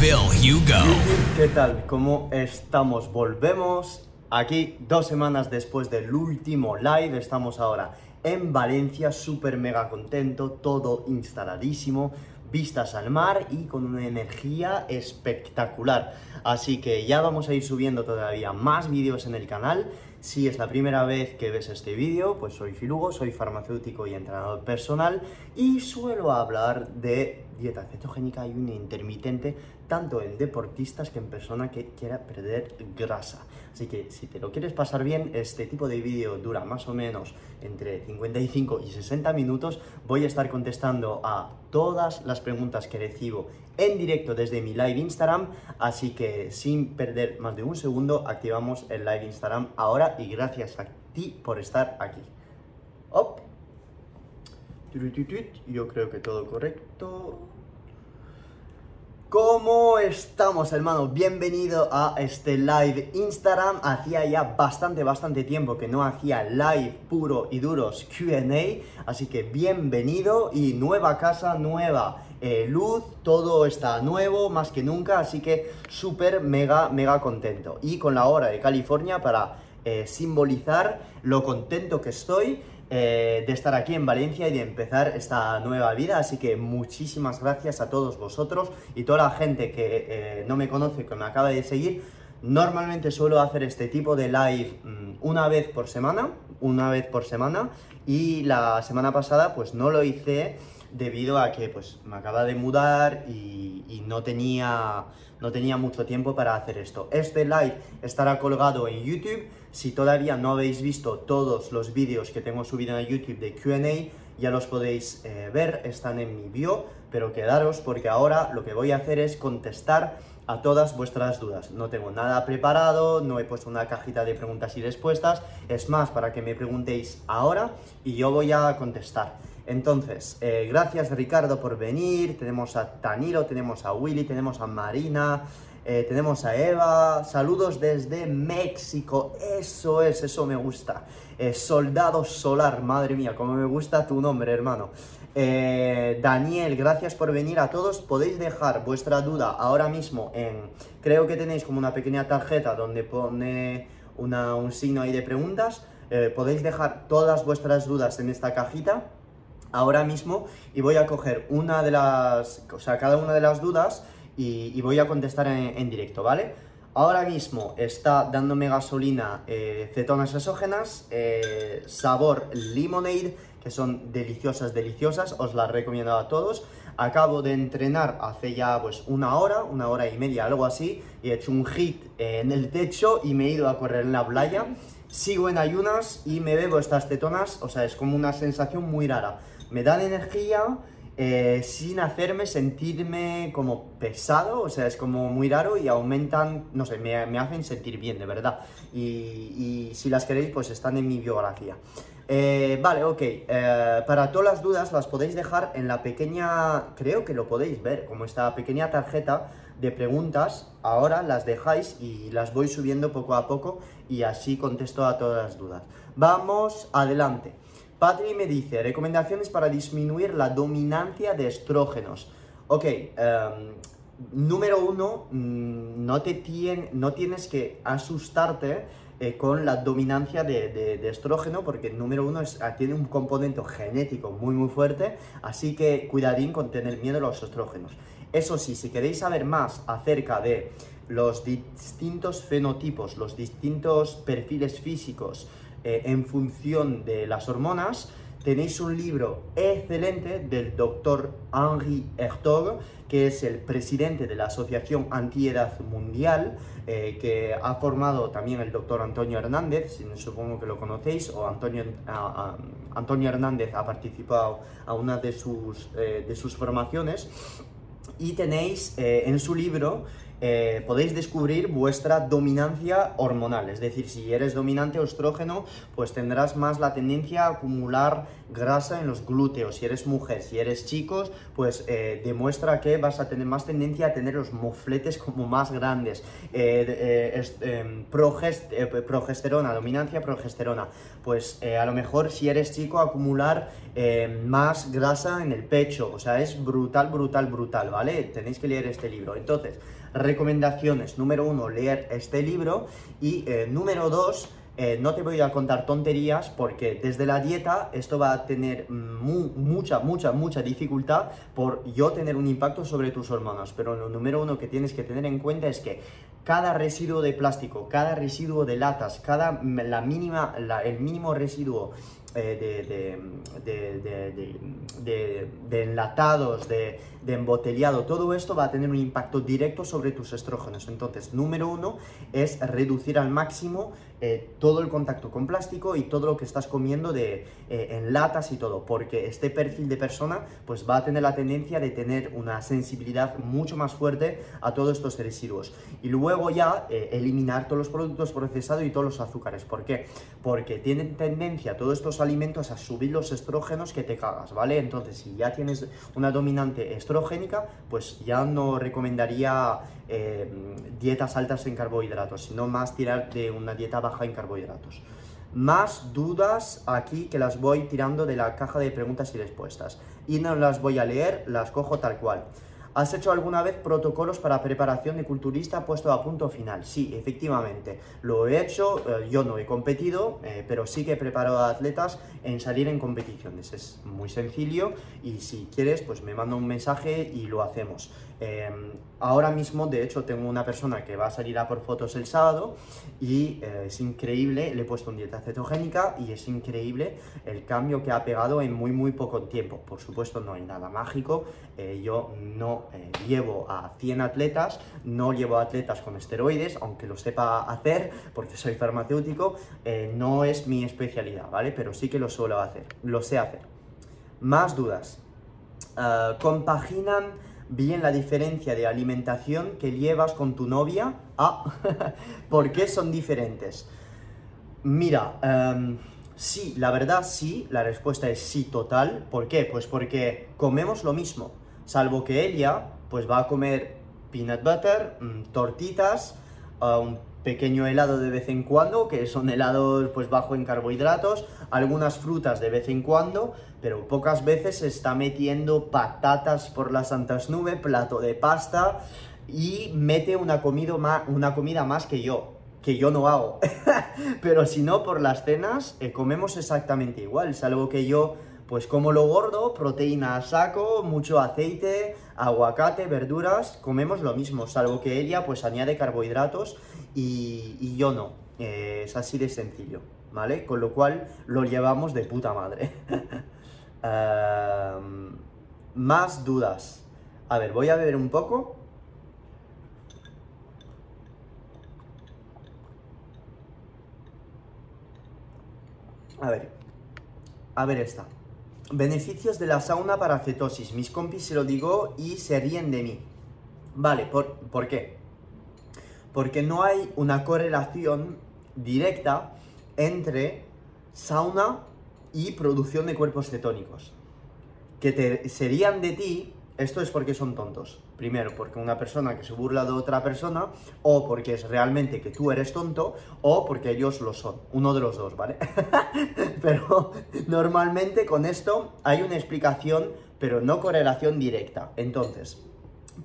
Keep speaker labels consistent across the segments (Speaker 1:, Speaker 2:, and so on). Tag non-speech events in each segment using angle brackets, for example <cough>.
Speaker 1: Phil Hugo.
Speaker 2: ¿Qué tal? ¿Cómo estamos? Volvemos aquí dos semanas después del último live. Estamos ahora en Valencia, súper mega contento, todo instaladísimo, vistas al mar y con una energía espectacular. Así que ya vamos a ir subiendo todavía más vídeos en el canal. Si es la primera vez que ves este vídeo, pues soy Filugo, soy farmacéutico y entrenador personal y suelo hablar de dieta cetogénica y un intermitente tanto en deportistas que en persona que quiera perder grasa. Así que si te lo quieres pasar bien, este tipo de vídeo dura más o menos entre 55 y 60 minutos. Voy a estar contestando a todas las preguntas que recibo en directo desde mi live Instagram, así que sin perder más de un segundo, activamos el live Instagram ahora y gracias a ti por estar aquí. Op. Yo creo que todo correcto. ¿Cómo estamos, hermano? Bienvenido a este live Instagram. Hacía ya bastante, bastante tiempo que no hacía live puro y duros QA. Así que bienvenido y nueva casa, nueva eh, luz. Todo está nuevo, más que nunca. Así que súper, mega, mega contento. Y con la hora de California para eh, simbolizar lo contento que estoy eh, de estar aquí en Valencia y de empezar esta nueva vida. Así que muchísimas gracias a todos vosotros y toda la gente que eh, no me conoce, que me acaba de seguir. Normalmente suelo hacer este tipo de live mm, una vez por semana, una vez por semana, y la semana pasada pues no lo hice debido a que pues me acaba de mudar y, y no tenía no tenía mucho tiempo para hacer esto. Este live estará colgado en YouTube. Si todavía no habéis visto todos los vídeos que tengo subido en YouTube de QA, ya los podéis eh, ver, están en mi bio, pero quedaros porque ahora lo que voy a hacer es contestar a todas vuestras dudas. No tengo nada preparado, no he puesto una cajita de preguntas y respuestas, es más para que me preguntéis ahora y yo voy a contestar. Entonces, eh, gracias Ricardo por venir, tenemos a Taniro, tenemos a Willy, tenemos a Marina, eh, tenemos a Eva, saludos desde México, eso es, eso me gusta. Eh, soldado Solar, madre mía, como me gusta tu nombre, hermano. Daniel, gracias por venir a todos. Podéis dejar vuestra duda ahora mismo en, creo que tenéis como una pequeña tarjeta donde pone un signo ahí de preguntas. podéis dejar todas vuestras dudas en esta cajita ahora mismo y voy a coger una de las, o sea, cada una de las dudas y, voy a contestar en, directo, ¿vale? Ahora mismo está dándome gasolina eh, cetonas exógenas, eh, sabor lemonade, que son deliciosas, deliciosas, os las recomiendo a todos. Acabo de entrenar hace ya pues una hora, una hora y media, algo así, y he hecho un hit en el techo y me he ido a correr en la playa. Sigo en ayunas y me bebo estas cetonas, o sea, es como una sensación muy rara me dan energía eh, sin hacerme sentirme como pesado, o sea, es como muy raro y aumentan, no sé, me, hacen sentir bien, de verdad. Y, si las queréis, pues están en mi biografía. Eh, vale, ok. Eh, para todas las dudas las podéis dejar en la pequeña, creo que lo podéis ver, como esta pequeña tarjeta de preguntas. Ahora las dejáis y las voy subiendo poco a poco y así contesto a todas las dudas. Vamos adelante. Patri me dice, recomendaciones para disminuir la dominancia de estrógenos. Ok, em, número uno, mm, no, te no tienes que asustarte eh, con la dominancia de, estrógeno, porque número uno es, ah, tiene un componente genético muy muy fuerte, así que cuidadín con tener miedo a los estrógenos. Eso sí, si queréis saber más acerca de los distintos fenotipos, los distintos perfiles físicos, eh, en función de las hormonas, tenéis un libro excelente del doctor Henri Hertog, que es el presidente de la Asociación Antiedad Mundial, eh, que ha formado también el doctor Antonio Hernández, supongo que lo conocéis, o Antonio, Antonio Hernández ha participado a una de sus, eh, de sus formaciones. Y tenéis en su libro eh, podéis descubrir vuestra dominancia hormonal. Es decir, si eres dominante estrógeno, pues tendrás más la tendencia a acumular grasa en los glúteos. Si eres mujer, si eres chicos, pues eh, demuestra que vas a tener más tendencia a tener los mofletes <laughs> como más grandes. Eh, em, progesterona, dominancia progesterona. Pues a lo mejor si eres chico, acumular más grasa en el pecho. O sea, es brutal, brutal, brutal, ¿vale? Tenéis que leer este libro. Entonces, recomendaciones. Número uno, leer este libro. Y eh, número dos, eh, no te voy a contar tonterías porque desde la dieta esto va a tener mucha, mucha, mucha dificultad por yo tener un impacto sobre tus hormonas. Pero lo número uno que tienes que tener en cuenta es que cada residuo de plástico, cada residuo de latas, cada la mínima, el mínimo residuo eh, de, enlatados, de, embotellado, todo esto va a tener un impacto directo sobre tus estrógenos. Entonces, número uno es reducir al máximo eh, todo el contacto con plástico y todo lo que estás comiendo de, eh, en latas y todo, porque este perfil de persona pues va a tener la tendencia de tener una sensibilidad mucho más fuerte a todos estos residuos. Y luego ya eliminar todos los productos procesados y todos los azúcares. ¿Por qué? Porque tienen tendencia todos estos alimentos a subir los estrógenos que te cagas, ¿vale? Entonces, si ya tienes una dominante estrogénica, pues ya no recomendaría eh, dietas altas en carbohidratos, sino más tirar de una dieta baja en carbohidratos. Más dudas aquí que las voy tirando de la caja de preguntas y respuestas. Y no las voy a leer, las cojo tal cual. ¿Has hecho alguna vez protocolos para preparación de culturista puesto a punto final? Sí, efectivamente, lo he hecho, eh, yo no he competido, eh, pero sí que he preparado a atletas en salir en competiciones. Es muy sencillo y si quieres, pues me manda un mensaje y lo hacemos. Em, ahora mismo, de hecho, tengo una persona que va a salir a por fotos el sábado y eh, es increíble, le he puesto una dieta cetogénica y es increíble el cambio que ha pegado en muy, muy poco tiempo. Por supuesto, no hay nada mágico, eh, yo no eh, llevo a 100 atletas, no llevo a atletas con esteroides, aunque lo sepa hacer porque soy farmacéutico, no es mi especialidad, ¿vale? Pero sí que lo suelo hacer, lo sé hacer. Más dudas. compaginan bien la diferencia de alimentación que llevas con tu novia. Ah, <laughs> ¿por qué son diferentes? Mira, em, sí, la verdad sí, la respuesta es sí total. ¿Por qué? Pues porque comemos lo mismo, salvo que ella pues va a comer peanut butter, mm, tortitas, ah, un pequeño helado de vez en cuando, que son helados pues bajo en carbohidratos, algunas frutas de vez en cuando, pero pocas veces se está metiendo patatas por las santas nubes, plato de pasta y mete una comida más, una comida más que yo, que yo no hago. <laughs> pero si no, por las cenas eh, comemos exactamente igual, salvo que yo pues como lo gordo, proteína a saco, mucho aceite, aguacate, verduras, comemos lo mismo, salvo que ella pues añade carbohidratos y, yo no. Eh, es así de sencillo, ¿vale? Con lo cual lo llevamos de puta madre. <laughs> Em, más dudas. A ver, voy a ver un poco. A ver, a ver esta. Beneficios de la sauna para cetosis. Mis compis se lo digo y se ríen de mí. Vale, ¿por, ¿por qué? porque no hay una correlación directa entre sauna y producción de cuerpos cetónicos. Que serían de ti, esto es porque son tontos. Primero, porque una persona que se burla de otra persona, o porque es realmente que tú eres tonto, o porque ellos lo son. Uno de los dos, ¿vale? <laughs> pero normalmente con esto hay una explicación, pero no correlación directa. Entonces,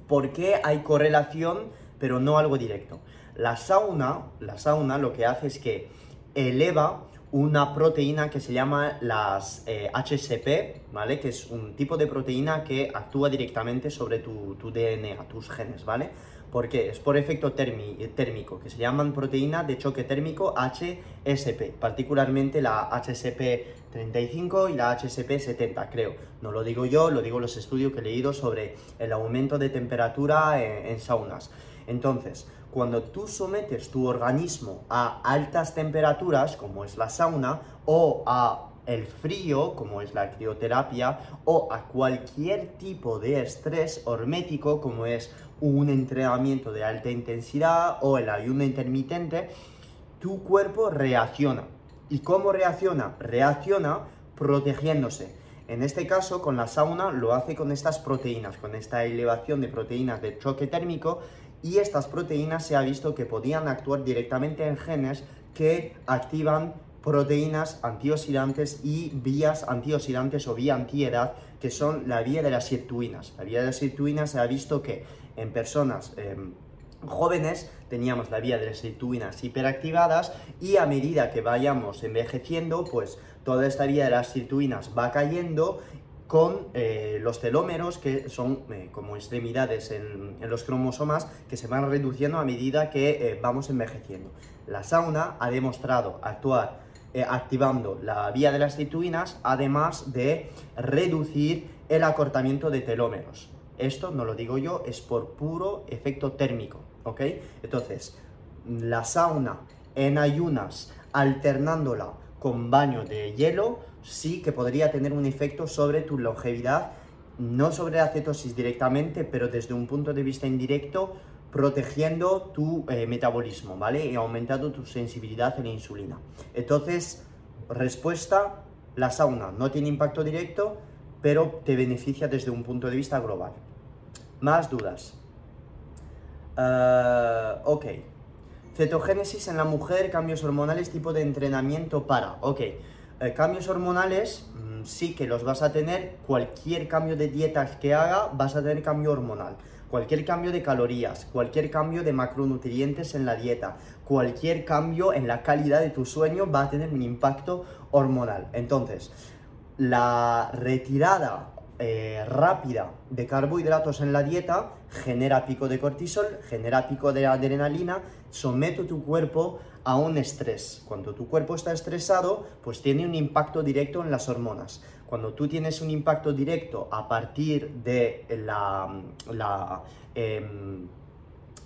Speaker 2: ¿por qué hay correlación? pero no algo directo. La sauna, la sauna lo que hace es que eleva una proteína que se llama las HCP, eh, ¿vale? Que es un tipo de proteína que actúa directamente sobre tu, tu DNA, tus genes, ¿vale? porque es por efecto térmico, que se llaman proteínas de choque térmico HSP, particularmente la HSP35 y la HSP70, creo. No lo digo yo, lo digo los estudios que he leído sobre el aumento de temperatura en saunas. Entonces, cuando tú sometes tu organismo a altas temperaturas, como es la sauna, o a el frío, como es la crioterapia, o a cualquier tipo de estrés hormético, como es un entrenamiento de alta intensidad o el ayuno intermitente, tu cuerpo reacciona. ¿Y cómo reacciona? Reacciona protegiéndose. En este caso, con la sauna lo hace con estas proteínas, con esta elevación de proteínas de choque térmico y estas proteínas se ha visto que podían actuar directamente en genes que activan proteínas antioxidantes y vías antioxidantes o vía antiedad, que son la vía de las sirtuinas. La vía de las sirtuinas se ha visto que en personas em, jóvenes teníamos la vía de las sirtuinas hiperactivadas y a medida que vayamos envejeciendo, pues toda esta vía de las sirtuinas va cayendo con eh, los telómeros, que son eh, como extremidades en, los cromosomas, que se van reduciendo a medida que eh, vamos envejeciendo. La sauna ha demostrado actuar activando la vía de las sirtuinas, además de reducir el acortamiento de telómeros. Esto no lo digo yo, es por puro efecto térmico, ¿ok? Entonces, la sauna en ayunas, alternándola con baño de hielo, sí que podría tener un efecto sobre tu longevidad, no sobre la cetosis directamente, pero desde un punto de vista indirecto, protegiendo tu eh, metabolismo, ¿vale? Y aumentando tu sensibilidad a la insulina. Entonces, respuesta, la sauna no tiene impacto directo, pero te beneficia desde un punto de vista global. Más dudas. Uh, ok. Cetogénesis en la mujer, cambios hormonales, tipo de entrenamiento para. Ok. Eh, cambios hormonales, mm, sí que los vas a tener. Cualquier cambio de dieta que haga, vas a tener cambio hormonal. Cualquier cambio de calorías, cualquier cambio de macronutrientes en la dieta, cualquier cambio en la calidad de tu sueño va a tener un impacto hormonal. Entonces, la retirada eh, rápida de carbohidratos en la dieta genera pico de cortisol, genera pico de adrenalina, somete tu cuerpo a un estrés. Cuando tu cuerpo está estresado, pues tiene un impacto directo en las hormonas. Cuando tú tienes un impacto directo a partir de la, la, em,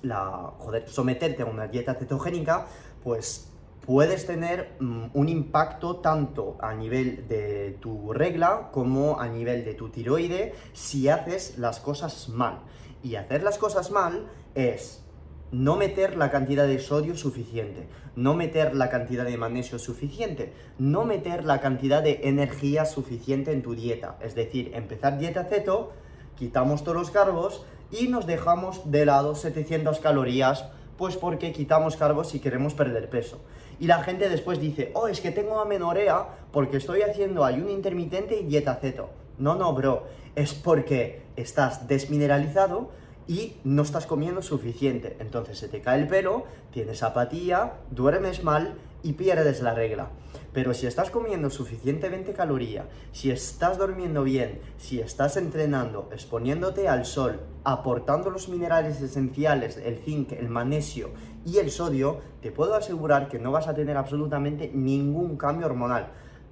Speaker 2: la joder, someterte a una dieta cetogénica, pues puedes tener mm, un impacto tanto a nivel de tu regla como a nivel de tu tiroide si haces las cosas mal. Y hacer las cosas mal es no meter la cantidad de sodio suficiente, no meter la cantidad de magnesio suficiente, no meter la cantidad de energía suficiente en tu dieta. Es decir, empezar dieta ceto, quitamos todos los carbos y nos dejamos de lado 700 calorías, pues porque quitamos carbos si queremos perder peso. Y la gente después dice, oh, es que tengo amenorea porque estoy haciendo ayuno intermitente y dieta ceto. No, no, bro, es porque estás desmineralizado, y no estás comiendo suficiente. Entonces se te cae el pelo, tienes apatía, duermes mal y pierdes la regla. Pero si estás comiendo suficientemente caloría, si estás durmiendo bien, si estás entrenando, exponiéndote al sol, aportando los minerales esenciales, el zinc, el magnesio y el sodio, te puedo asegurar que no vas a tener absolutamente ningún cambio hormonal.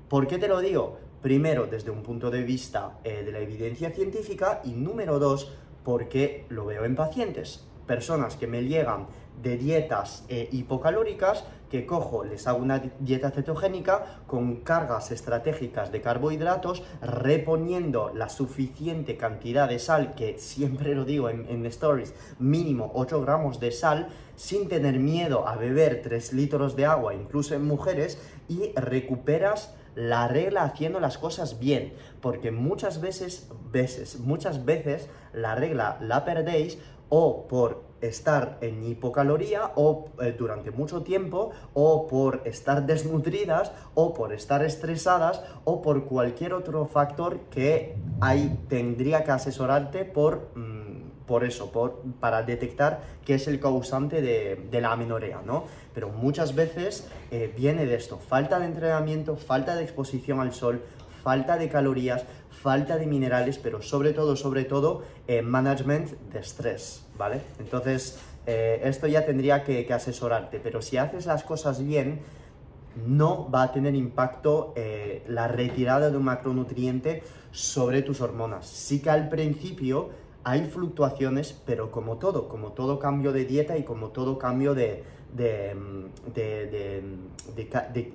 Speaker 2: ¿Por qué te lo digo? Primero, desde un punto de vista eh, de la evidencia científica y número dos, porque lo veo en pacientes, personas que me llegan de dietas eh, hipocalóricas, que cojo, les hago una dieta cetogénica con cargas estratégicas de carbohidratos, reponiendo la suficiente cantidad de sal, que siempre lo digo en, en stories, mínimo 8 gramos de sal, sin tener miedo a beber 3 litros de agua, incluso en mujeres, y recuperas la regla haciendo las cosas bien, porque muchas veces, veces, muchas veces la regla la perdéis o por estar en hipocaloría o eh, durante mucho tiempo o por estar desnutridas o por estar estresadas o por cualquier otro factor que ahí tendría que asesorarte por mm, por eso, por, para detectar qué es el causante de, la amenorea, ¿no? Pero muchas veces eh, viene de esto, falta de entrenamiento, falta de exposición al sol, falta de calorías, falta de minerales, pero sobre todo, sobre todo, eh, management de estrés, ¿vale? Entonces, eh, esto ya tendría que, asesorarte, pero si haces las cosas bien, no va a tener impacto la retirada de un macronutriente sobre tus hormonas. Sí que al principio hay fluctuaciones, pero como todo, como todo cambio de dieta y como todo cambio de, de,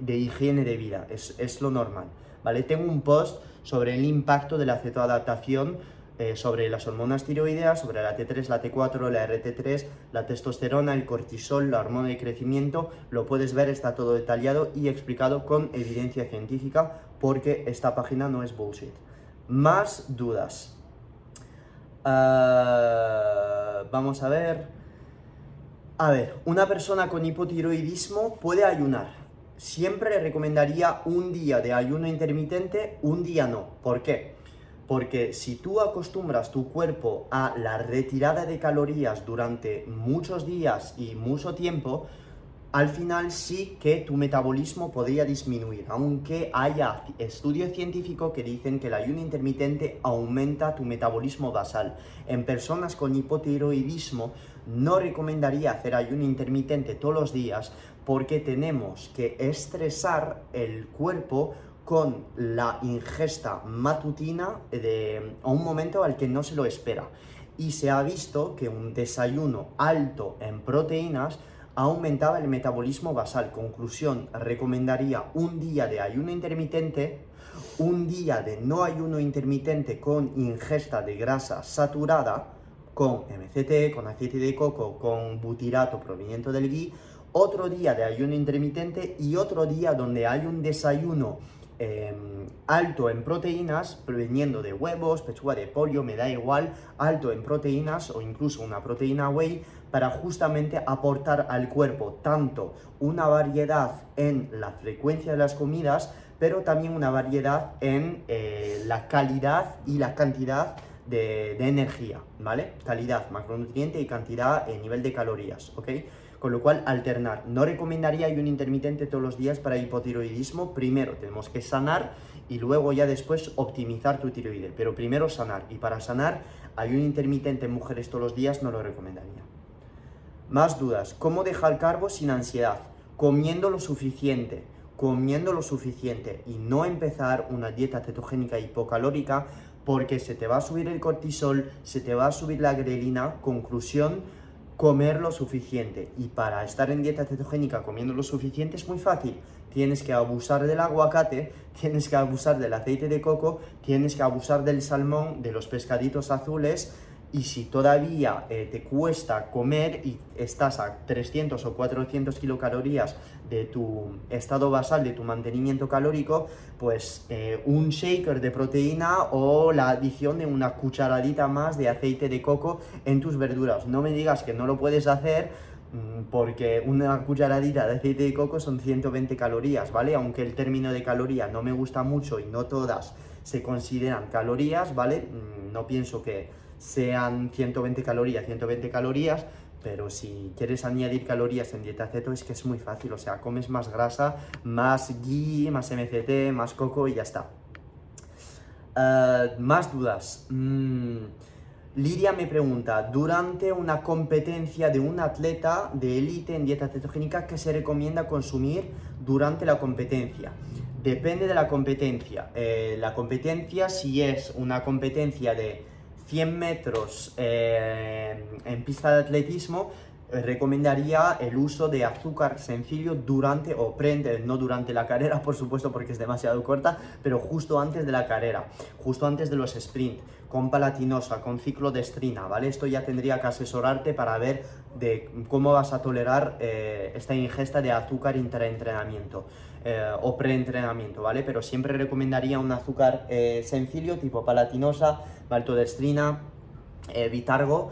Speaker 2: de, higiene de vida, es, es, lo normal, ¿vale? Tengo un post sobre el impacto de la cetoadaptación eh, sobre las hormonas tiroideas, sobre la T3, la T4, la RT3, la testosterona, el cortisol, la hormona de crecimiento. Lo puedes ver, está todo detallado y explicado con evidencia científica porque esta página no es bullshit. Más dudas. Ah, vamos a ver. A ver, una persona con hipotiroidismo puede ayunar. Siempre recomendaría un día de ayuno intermitente, un día no. ¿Por qué? Porque si tú acostumbras tu cuerpo a la retirada de calorías durante muchos días y mucho tiempo, al final sí que tu metabolismo podría disminuir, aunque haya estudios científicos que dicen que el ayuno intermitente aumenta tu metabolismo basal. En personas con hipotiroidismo no recomendaría hacer ayuno intermitente todos los días porque tenemos que estresar el cuerpo con la ingesta matutina de, un momento al que no se lo espera. Y se ha visto que un desayuno alto en proteínas aumentaba el metabolismo basal. Conclusión, recomendaría un día de ayuno intermitente, un día de no ayuno intermitente con ingesta de grasa saturada, con MCT, con aceite de coco, con butirato proveniente del ghee, otro día de ayuno intermitente y otro día donde hay un desayuno em, alto en proteínas, proveniendo de huevos, pechuga de pollo, me da igual, alto en proteínas o incluso una proteína whey, para justamente aportar al cuerpo tanto una variedad en la frecuencia de las comidas, pero también una variedad en eh, la calidad y la cantidad de, energía, ¿vale? Calidad, macronutriente y cantidad en nivel de calorías, ¿ok? Con lo cual, alternar. No recomendaría un intermitente todos los días para hipotiroidismo. Primero tenemos que sanar y luego ya después optimizar tu tiroide. Pero primero sanar. Y para sanar, un intermitente en mujeres todos los días no lo recomendaría. Más dudas. ¿Cómo dejar carbo sin ansiedad? Comiendo lo suficiente. Comiendo lo suficiente y no empezar una dieta cetogénica hipocalórica porque se te va a subir el cortisol, se te va a subir la grelina. Conclusión, comer lo suficiente. Y para estar en dieta cetogénica comiendo lo suficiente es muy fácil. Tienes que abusar del aguacate, <laughs> tienes que abusar del aceite de coco, tienes que abusar del salmón, de los pescaditos azules, y si todavía eh, te cuesta comer y estás a 300 o 400 kilocalorías de tu estado basal, de tu mantenimiento calórico, pues eh, un shaker de proteína o la adición de una cucharadita más de aceite de coco en tus verduras. No me digas que no lo puedes hacer mm, porque una cucharadita de aceite de coco son 120 calorías, ¿vale? Aunque el término de caloría no me gusta mucho y no todas se consideran calorías, ¿vale? Mm, no pienso que sean 120 calorías, 120 calorías, pero si quieres añadir calorías en dieta ceto es que es muy fácil, o sea, comes más grasa, más ghee, más MCT, más coco y ya está. Eh, más dudas. Mm, Lidia me pregunta, durante una competencia de un atleta de élite en dieta cetogénica, ¿qué se recomienda consumir durante la competencia? Depende de la competencia. Eh, la competencia, si es una competencia de 100 metros eh, en pista de atletismo, eh, recomendaría el uso de azúcar sencillo durante o prende, no durante la carrera, <laughs> por supuesto, porque es demasiado corta, pero justo antes de la carrera, justo antes de los sprint, con palatinosa, con ciclo de estrina, ¿vale? Esto ya tendría que asesorarte para ver de cómo vas a tolerar eh, esta ingesta de azúcar intraentrenamiento. Eh, o preentrenamiento, ¿vale? Pero siempre recomendaría un azúcar eh, sencillo, tipo palatinosa, maltodextrina, eh, vitargo,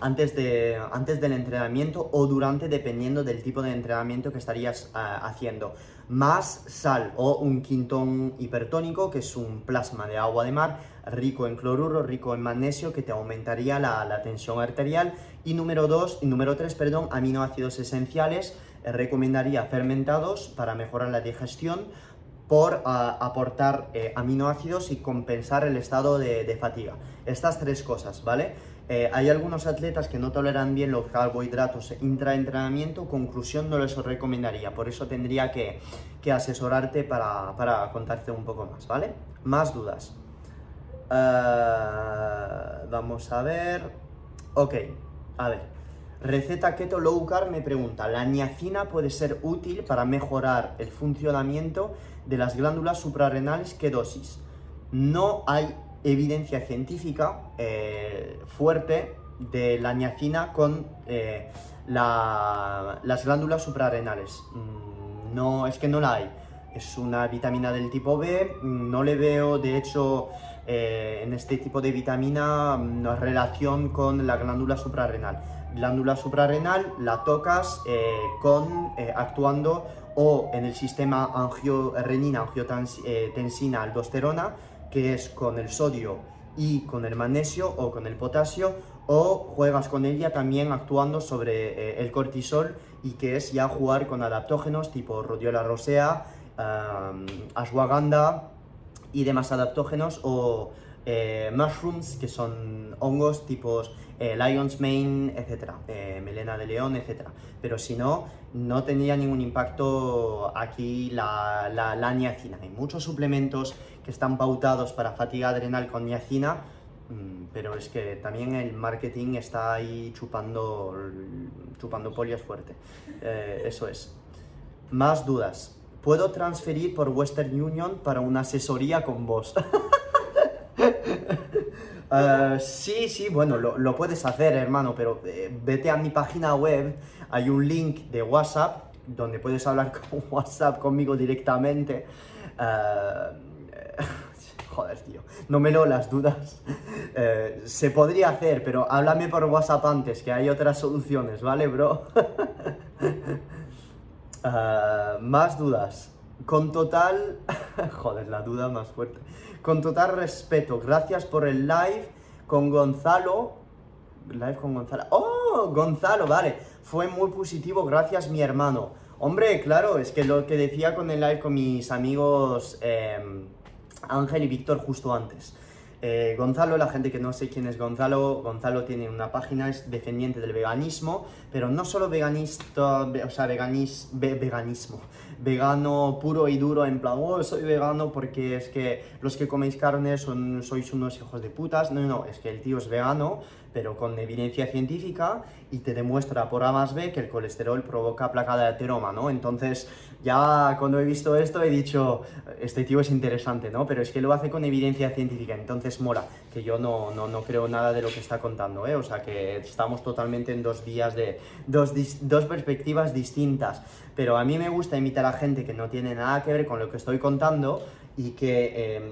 Speaker 2: antes, de, antes del entrenamiento o durante, dependiendo del tipo de entrenamiento que estarías haciendo. Más sal o un quintón hipertónico, que es un plasma de agua de mar, rico en cloruro, rico en magnesio, que te aumentaría la, tensión arterial. Y número 2, y número 3, perdón, aminoácidos esenciales, eh, recomendaría fermentados para mejorar la digestión por ah, aportar eh, aminoácidos y compensar el estado de, fatiga. Estas tres cosas, ¿vale? Eh, hay algunos atletas que no toleran bien los carbohidratos intraentrenamiento, conclusión no les recomendaría, por eso tendría que, que asesorarte para, para, contarte un poco más, ¿vale? Más dudas. vamos a ver. Ok, a ver. Receta Keto Low Carb me pregunta, ¿la niacina puede ser útil para mejorar el funcionamiento de las glándulas suprarrenales? ¿Qué dosis? No hay evidencia científica eh, fuerte de la niacina con eh, las glándulas suprarrenales. Mm, no, es que no la hay. Es una vitamina del tipo B, no le veo, de hecho, eh, en este tipo de vitamina mm, relación con la glándula suprarrenal. Glándula suprarrenal la tocas con, actuando o en el sistema angiorenina, angiotensina, aldosterona, que es con el sodio y con el magnesio o con el potasio, o juegas con ella también actuando sobre eh, el cortisol y que es ya jugar con adaptógenos tipo rhodiola rosea, ashwagandha y demás adaptógenos o eh, mushrooms, que son hongos tipos eh, lion's mane, etc., eh, melena de león, etc. Pero si no, no tendría ningún impacto aquí la, la, niacina. Hay muchos suplementos que están pautados para fatiga adrenal con niacina, mm, pero es que también el marketing está ahí chupando, chupando polios fuerte. eso es. Más dudas. ¿Puedo transferir por Western Union para una asesoría con vos? <laughs> Eh, sí, sí, bueno, lo, puedes hacer, hermano, pero eh, vete a mi página web, hay un link de WhatsApp donde puedes hablar <laughs> con WhatsApp conmigo directamente. Eh, <laughs> joder, tío, no me lo las dudas. se podría hacer, pero háblame por WhatsApp antes, que hay otras <laughs> soluciones, ¿vale, bro? más dudas. Con total... joder, la duda más fuerte. Con total respeto, gracias por el live con Gonzalo. Live con Gonzalo. ¡Oh! Gonzalo, vale. Fue muy positivo, gracias mi hermano. Hombre, claro, es que lo que decía con el live con mis amigos em, Ángel y Víctor justo antes. Eh, Gonzalo, la gente que no sé quién es Gonzalo, Gonzalo tiene una página, es defendiente del veganismo, pero no solo veganista, o sea, veganis, veganismo, vegano puro y duro, en plan, oh, soy vegano porque es que los que coméis carne son, sois unos hijos de putas. No, no, es que el tío es vegano, pero con evidencia científica y te demuestra por A más B que el colesterol provoca placa de ateroma, ¿no? Entonces, ya cuando he visto esto he dicho, este tío es interesante, ¿no? Pero es que lo hace con evidencia científica, entonces mola, que yo no, no, no creo nada de lo que está contando, ¿eh? O sea, que estamos totalmente en dos vías de, dos, dos perspectivas distintas. Pero a mí me gusta invitar a gente que no tiene nada que ver con lo que estoy contando y que em,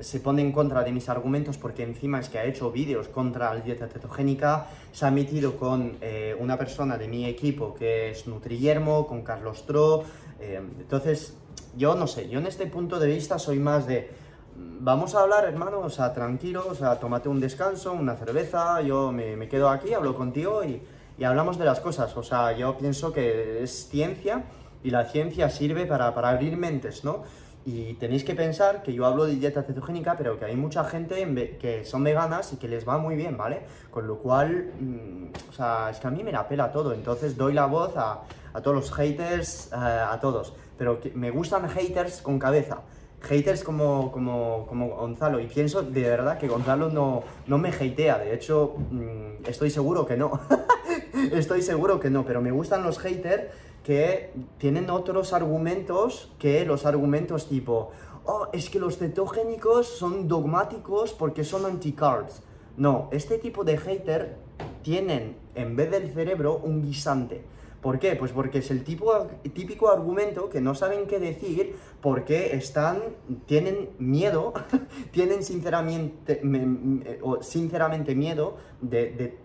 Speaker 2: se pone en contra de mis argumentos porque encima es que ha hecho vídeos contra la dieta cetogénica, se ha metido con eh, una persona de mi equipo que es Nutriyermo, con Carlos Tro, em, entonces yo no sé, yo en este punto de vista soy más de vamos a hablar, hermano, o sea, tranquilo, o sea, tómate un descanso, una cerveza, yo me, me quedo aquí, hablo contigo y, y, hablamos de las cosas, o sea, yo pienso que es ciencia y la ciencia sirve para, para abrir mentes, ¿no? Y tenéis que pensar que yo hablo de dieta cetogénica, pero que hay mucha gente que son veganas y que les va muy bien, ¿vale? Con lo cual, mm, o sea, es que a mí me la pela todo, entonces doy la voz a, a todos los haters, eh, a todos. Pero que me gustan haters con cabeza, haters como, como, como, Gonzalo. Y pienso de verdad que Gonzalo no, no me hatea. De hecho, mm, estoy seguro que no. <laughs> estoy seguro que no. Pero me gustan los haters que tienen otros argumentos que los argumentos tipo, oh, es que los cetogénicos son dogmáticos porque son anti-carbs. No, este tipo de hater tienen en vez del cerebro un guisante. ¿Por qué? Pues porque es el tipo, típico argumento que no saben qué decir porque están, tienen miedo, <laughs> tienen sinceramente, sinceramente miedo de,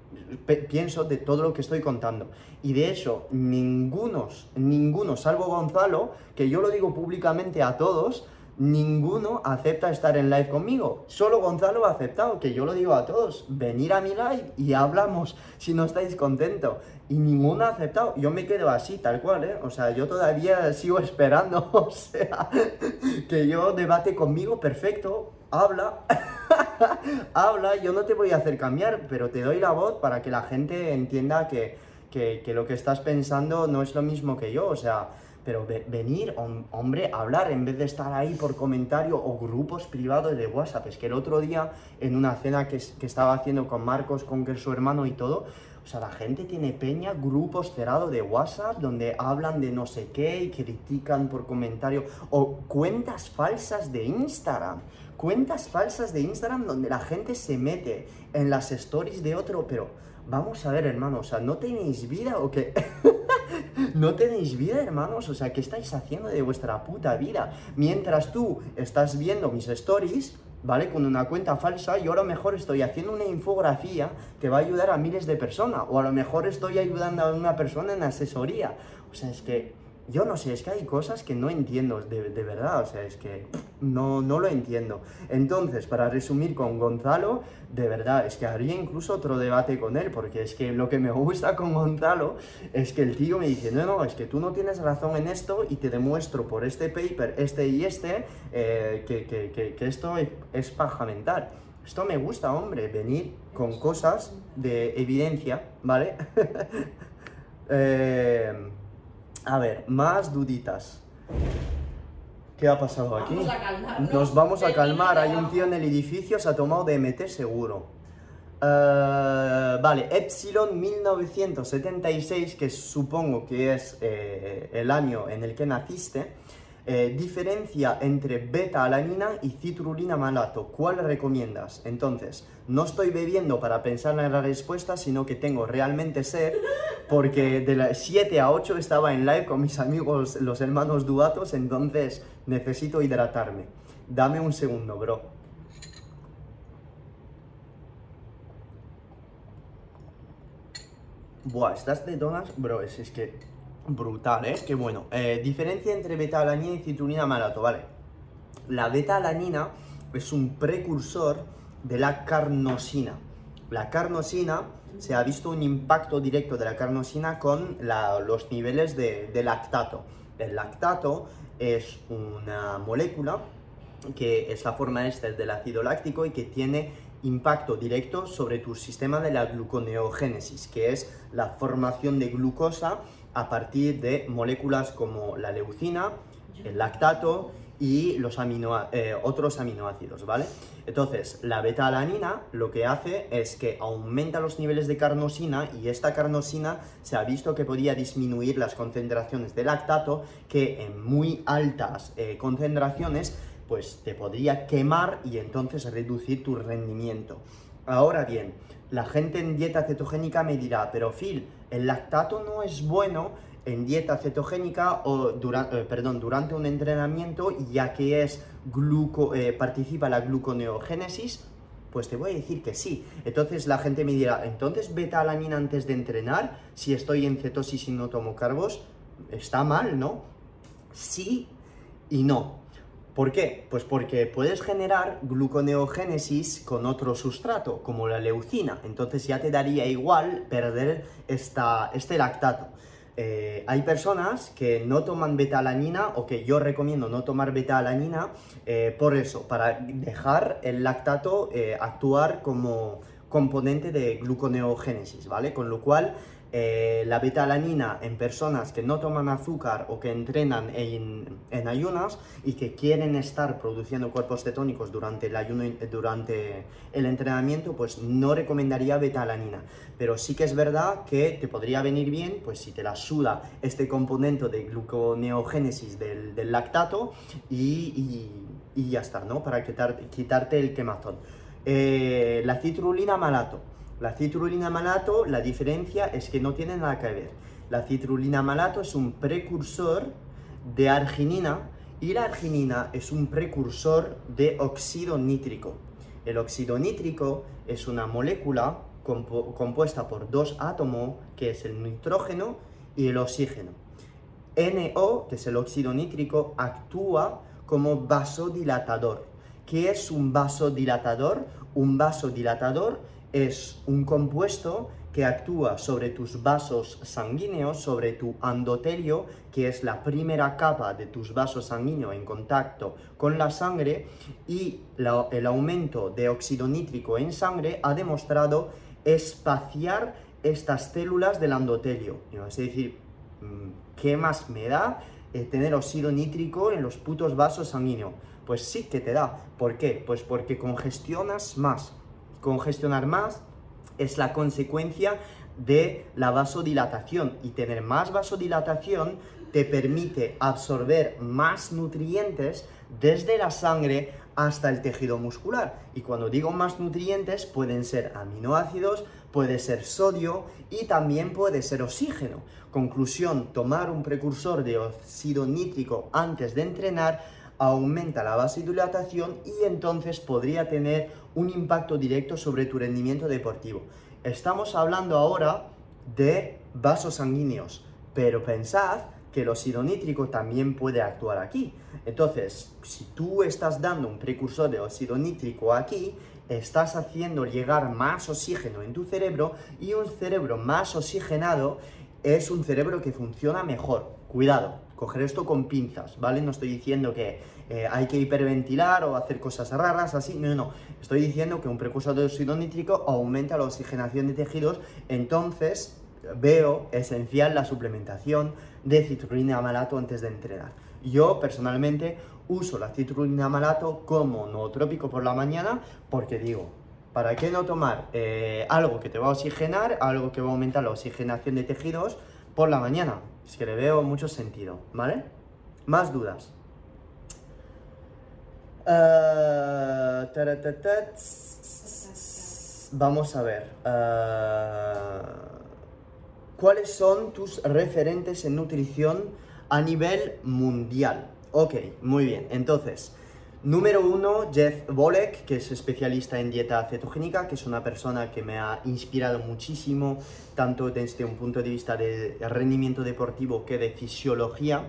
Speaker 2: pienso, de todo lo que estoy contando. Y de hecho, ningunos, ninguno, salvo Gonzalo, que yo lo digo públicamente a todos, ninguno acepta estar en live conmigo. Solo Gonzalo ha aceptado, que yo lo digo a todos, venir a mi live y hablamos si no estáis contentos. Y ninguno ha aceptado. Yo me quedo así, tal cual, ¿eh? O sea, yo todavía <laughs> sigo esperando, <laughs> o sea, que yo debate conmigo, perfecto, habla, <laughs> habla, yo no te voy a hacer cambiar, pero te doy la voz para que la gente entienda que, que, que lo que estás pensando no es lo mismo que yo, o sea pero venir, hombre, hablar en vez de estar ahí por comentario o grupos privados de WhatsApp. Es que el otro día, en una cena que, que estaba haciendo con Marcos, con su hermano y todo, O sea, la gente tiene peña, grupos cerrados de WhatsApp donde hablan de no sé qué y critican por comentario. O cuentas falsas de Instagram. Cuentas falsas de Instagram donde la gente se mete en las stories de otro, pero vamos a ver, hermanos, o sea, ¿no tenéis vida o qué? <laughs> ¿No tenéis vida, hermanos? O sea, ¿qué estáis haciendo de vuestra puta vida? Mientras tú estás viendo mis stories, ¿vale? Con una cuenta falsa, yo a lo mejor estoy haciendo una infografía que va a ayudar a miles de personas, o a lo mejor estoy ayudando a una persona en asesoría. O sea, es que yo no sé, es que hay cosas que no entiendo, de, de, verdad, o sea, es que no, no lo entiendo. Entonces, para resumir con Gonzalo, de verdad, es que haría incluso otro debate con él, porque es que lo que me gusta con Gonzalo es que el tío me dice, no, no, es que tú no tienes razón en esto y te demuestro por este paper, este y este, eh, que, que, que, esto es, es paja mental. Esto me gusta, hombre, venir con cosas de evidencia, ¿vale? <laughs> eh, a ver, más duditas. ¿Qué ha pasado aquí?
Speaker 3: Vamos a calmarnos.
Speaker 2: Nos vamos a calmar. Hay un tío en el edificio, se ha tomado DMT seguro. Eh, vale, Epsilon 1976, que supongo que es eh, el año en el que naciste, eh, diferencia entre beta-alanina y citrulina malato. ¿Cuál recomiendas? Entonces, no estoy bebiendo para pensar en la respuesta, sino que tengo realmente sed, porque de las 7 a 8 estaba en live con mis amigos, los hermanos Duatos, entonces necesito hidratarme. Dame un segundo, bro. Buah, estas tetonas, bro, es, es que brutal, ¿eh? Qué bueno. Eh, diferencia entre beta-alanina y citrulina malato, vale. La beta-alanina es un precursor de la carnosina. La carnosina, se ha visto un impacto directo de la carnosina con los niveles de, lactato. El lactato es una molécula que es la forma esta del ácido láctico y que tiene impacto directo sobre tu sistema de la gluconeogénesis, que es la formación de glucosa a partir de moléculas como la leucina, el lactato y los eh, otros aminoácidos, ¿vale? Entonces, la beta-alanina lo que hace es que aumenta los niveles de carnosina y esta carnosina se ha visto que podía disminuir las concentraciones de lactato que en muy altas eh, concentraciones pues te podría quemar y entonces reducir tu rendimiento. Ahora bien, la gente en dieta cetogénica me dirá, pero Phil, el lactato no es bueno en dieta cetogénica o eh, perdón, durante un entrenamiento, ya que es gluco, eh, participa la gluconeogénesis, pues te voy a decir que sí. Entonces la gente me dirá, entonces beta-alanina antes de entrenar, si estoy en cetosis y no tomo carbos, está mal, ¿no? Sí y no. ¿Por qué? Pues porque puedes generar gluconeogénesis con otro sustrato, como la leucina. Entonces ya te daría igual perder esta, este lactato. Eh, hay personas que no toman beta-alanina o que yo recomiendo no tomar beta-alanina eh, por eso, para dejar el lactato eh, actuar como componente de gluconeogénesis, ¿vale? Con lo cual eh, la beta-alanina en personas que no toman azúcar o que entrenan en, ayunas y que quieren estar produciendo cuerpos cetónicos durante el ayuno, durante el entrenamiento, pues no recomendaría beta-alanina. Pero sí que es verdad que te podría venir bien, pues si te la suda este componente de gluconeogénesis del, lactato y, y- y ya está, ¿no? Para quitar- quitarte el quemazón. Eh, la citrulina malato. La citrulina malato, la diferencia es que no tiene nada que ver. La citrulina malato es un precursor de arginina y la arginina es un precursor de óxido nítrico. El óxido nítrico es una molécula compuesta por dos átomos, que es el nitrógeno y el oxígeno. NO, que es el óxido nítrico, actúa como vasodilatador. ¿Qué es un vasodilatador? Un vasodilatador es un compuesto que actúa sobre tus vasos sanguíneos, sobre tu endotelio, que es la primera capa de tus vasos sanguíneos en contacto con la sangre, y el aumento de óxido nítrico en sangre ha demostrado espaciar estas células del endotelio. A decir, mm, ¿qué más me da eh, tener óxido nítrico en los putos vasos sanguíneos? Pues sí que te da. ¿Por qué? Pues porque congestionas más. Congestionar más es la consecuencia de la vasodilatación y tener más vasodilatación te permite absorber más nutrientes desde la sangre hasta el tejido muscular. Y cuando digo más nutrientes, pueden ser aminoácidos, puede ser sodio y también puede ser oxígeno. Conclusión, tomar un precursor de óxido nítrico antes de entrenar aumenta la vasodilatación y entonces podría tener un impacto directo sobre tu rendimiento deportivo. Estamos hablando ahora de vasos sanguíneos, pero pensad que el óxido nítrico también puede actuar aquí. Entonces, si tú estás dando un precursor de óxido nítrico aquí, estás haciendo llegar más oxígeno en tu cerebro y un cerebro más oxigenado es un cerebro que funciona mejor. Cuidado, coger esto con pinzas, ¿vale? No estoy diciendo que eh, hay que hiperventilar o hacer cosas raras así, no, no, estoy diciendo que un precursor de óxido nítrico aumenta la oxigenación de tejidos, entonces veo esencial la suplementación de citrulina malato antes de entrenar. Yo personalmente uso la citrulina malato como nootrópico por la mañana porque digo, ¿para qué no tomar eh, algo que te va a oxigenar, algo que va a aumentar la oxigenación de tejidos por la mañana? Es que le veo mucho sentido, ¿vale? Más dudas. Eh, vamos a ver. Uh, ¿Cuáles son tus referentes en nutrición a nivel mundial? Ok, muy bien. Entonces, número uno, Jeff Bolek, que es especialista en dieta cetogénica, que es una persona que me ha inspirado muchísimo, tanto desde un punto de vista de rendimiento deportivo que de fisiología.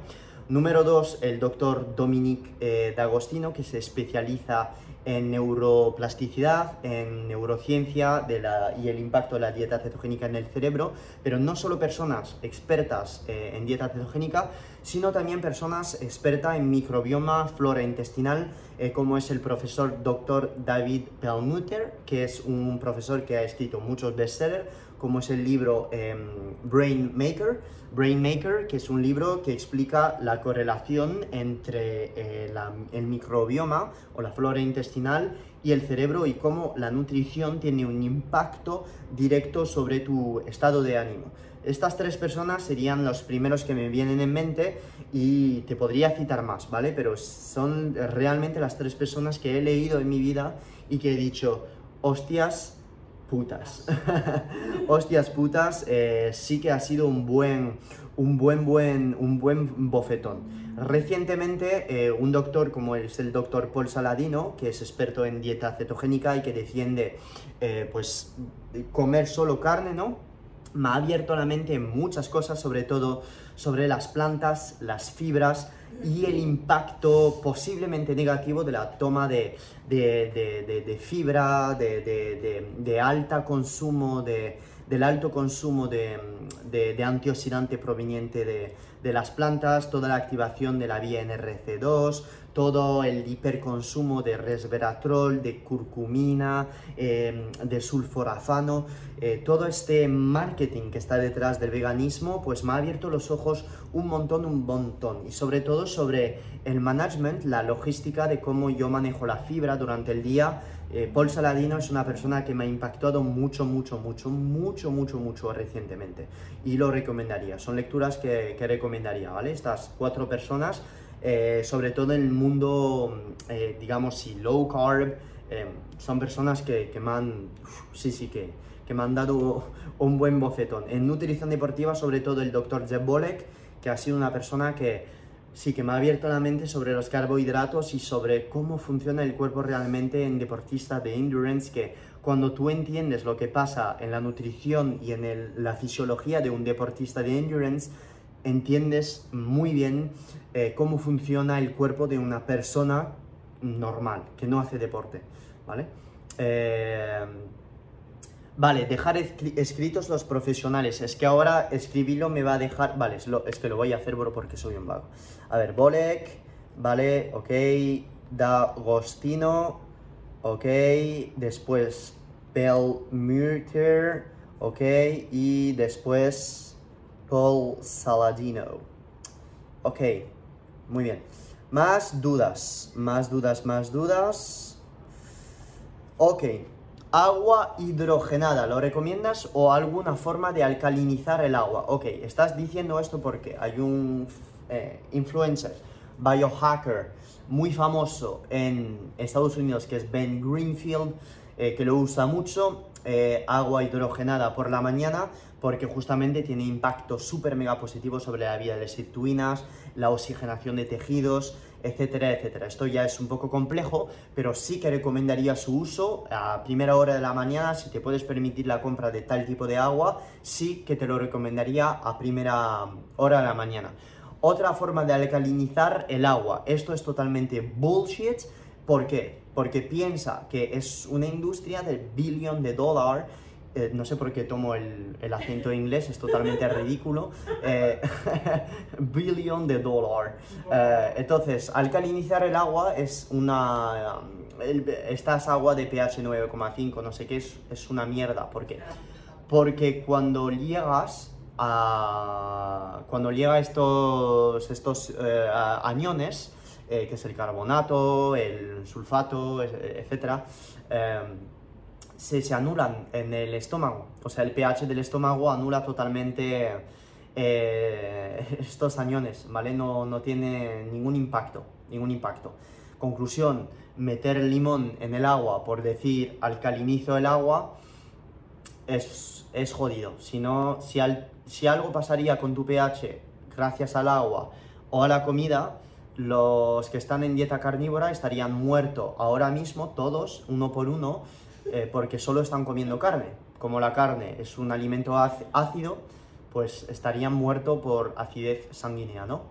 Speaker 2: Número dos, el doctor Dominic eh, D'Agostino, que se especializa en neuroplasticidad, en neurociencia de la, y el impacto de la dieta cetogénica en el cerebro, pero no solo personas expertas eh, en dieta cetogénica, sino también personas expertas en microbioma, flora intestinal, eh, como es el profesor Dr. David Perlmutter, que es un profesor que ha escrito muchos bestsellers, como es el libro em, Brain Maker, Brain Maker, que es un libro que explica la correlación entre eh, el microbioma o la flora intestinal y el cerebro y cómo la nutrición tiene un impacto directo sobre tu estado de ánimo. Estas tres personas serían los primeros que me vienen en mente y te podría citar más, ¿vale? Pero son realmente las tres personas que he leído en mi vida y que he dicho, hostias, putas. <laughs> Hostias putas, eh, sí que ha sido un buen, un buen, buen, un buen bofetón. Recientemente, eh, un doctor como es el doctor Paul Saladino, que es experto en dieta cetogénica y que defiende, eh, pues, comer solo carne, ¿no? Me ha abierto la mente en muchas cosas, sobre todo sobre las plantas, las fibras, y el impacto posiblemente negativo de la toma de, fibra, de, alta consumo, del alto consumo de, antioxidante proveniente de, las plantas, toda la activación de la vía NRC2, todo el hiperconsumo de resveratrol, de curcumina, em, de sulforafano, eh, todo este marketing que está detrás del veganismo, pues me ha abierto los ojos un montón, un montón. Y sobre todo sobre el management, la logística de cómo yo manejo la fibra durante el día. Eh, Paul Saladino es una persona que me ha impactado mucho, mucho, mucho, mucho, mucho, mucho recientemente. Y lo recomendaría. Son lecturas que, que recomendaría, ¿vale? Estas cuatro personas eh, sobre todo en el mundo, eh, digamos, si low carb, eh, son personas que, que, me han, sí, sí, que, que me han dado <laughs> un buen bofetón. En nutrición deportiva, sobre todo el doctor Jeff Bolek, que ha sido una persona que sí que me ha abierto la mente sobre los carbohidratos y sobre cómo funciona el cuerpo realmente en deportistas de endurance, que cuando tú entiendes lo que pasa en la nutrición y en la fisiología de un deportista de endurance, entiendes muy bien eh, cómo funciona el cuerpo de una persona normal, que no hace deporte, ¿vale? Eh, vale, dejar escritos los profesionales. Es que ahora escribirlo me va a dejar... Vale, es, que lo voy a hacer porque soy un vago. A ver, Bolek, vale, ok, D'Agostino, ok, después Pelmurter, ok, y después... Paul Saladino. Ok, muy bien. Más dudas, más dudas, más dudas. Ok, Agua hidrogenada, ¿lo recomiendas o alguna forma de alcalinizar el agua? Ok, estás diciendo esto porque hay un eh, influencer, biohacker, muy famoso en Estados Unidos que es Ben Greenfield, eh, que lo usa mucho, eh, agua hidrogenada por la mañana, porque justamente tiene impacto súper mega positivo sobre la vida de las sirtuinas, la oxigenación de tejidos, etcétera, etcétera. Esto ya es un poco complejo, pero sí que recomendaría su uso a primera hora de la mañana, si te puedes permitir la compra de tal tipo de agua, sí que te lo recomendaría a primera hora de la mañana. Otra forma de alcalinizar el agua, esto es totalmente bullshit, ¿por qué? Porque piensa que es una industria de billón de dólar eh, no sé por qué tomo el, acento inglés, es totalmente <laughs> ridículo. Eh, <laughs> billion de dólar. Eh, entonces, alcalinizar el agua es una... esta es agua de pH 9,5, no sé qué, es, es una mierda. ¿Por qué? Porque cuando llegas a... Cuando llega estos, estos aniones, que es el carbonato, el sulfato, etc., se, se, anulan en el estómago. O sea, el pH del estómago anula totalmente eh, <laughs> estos añones, ¿vale? No, no, tiene ningún impacto, ningún impacto. Conclusión, meter el limón en el agua por decir alcalinizo el agua es, es jodido. Si, no, si, al, si algo pasaría con tu pH gracias al agua o a la comida, los que están en dieta carnívora estarían muertos ahora mismo, todos, uno por uno, eh, porque solo están comiendo carne. Como la carne es un alimento ácido, pues estarían muertos por acidez sanguínea, ¿no?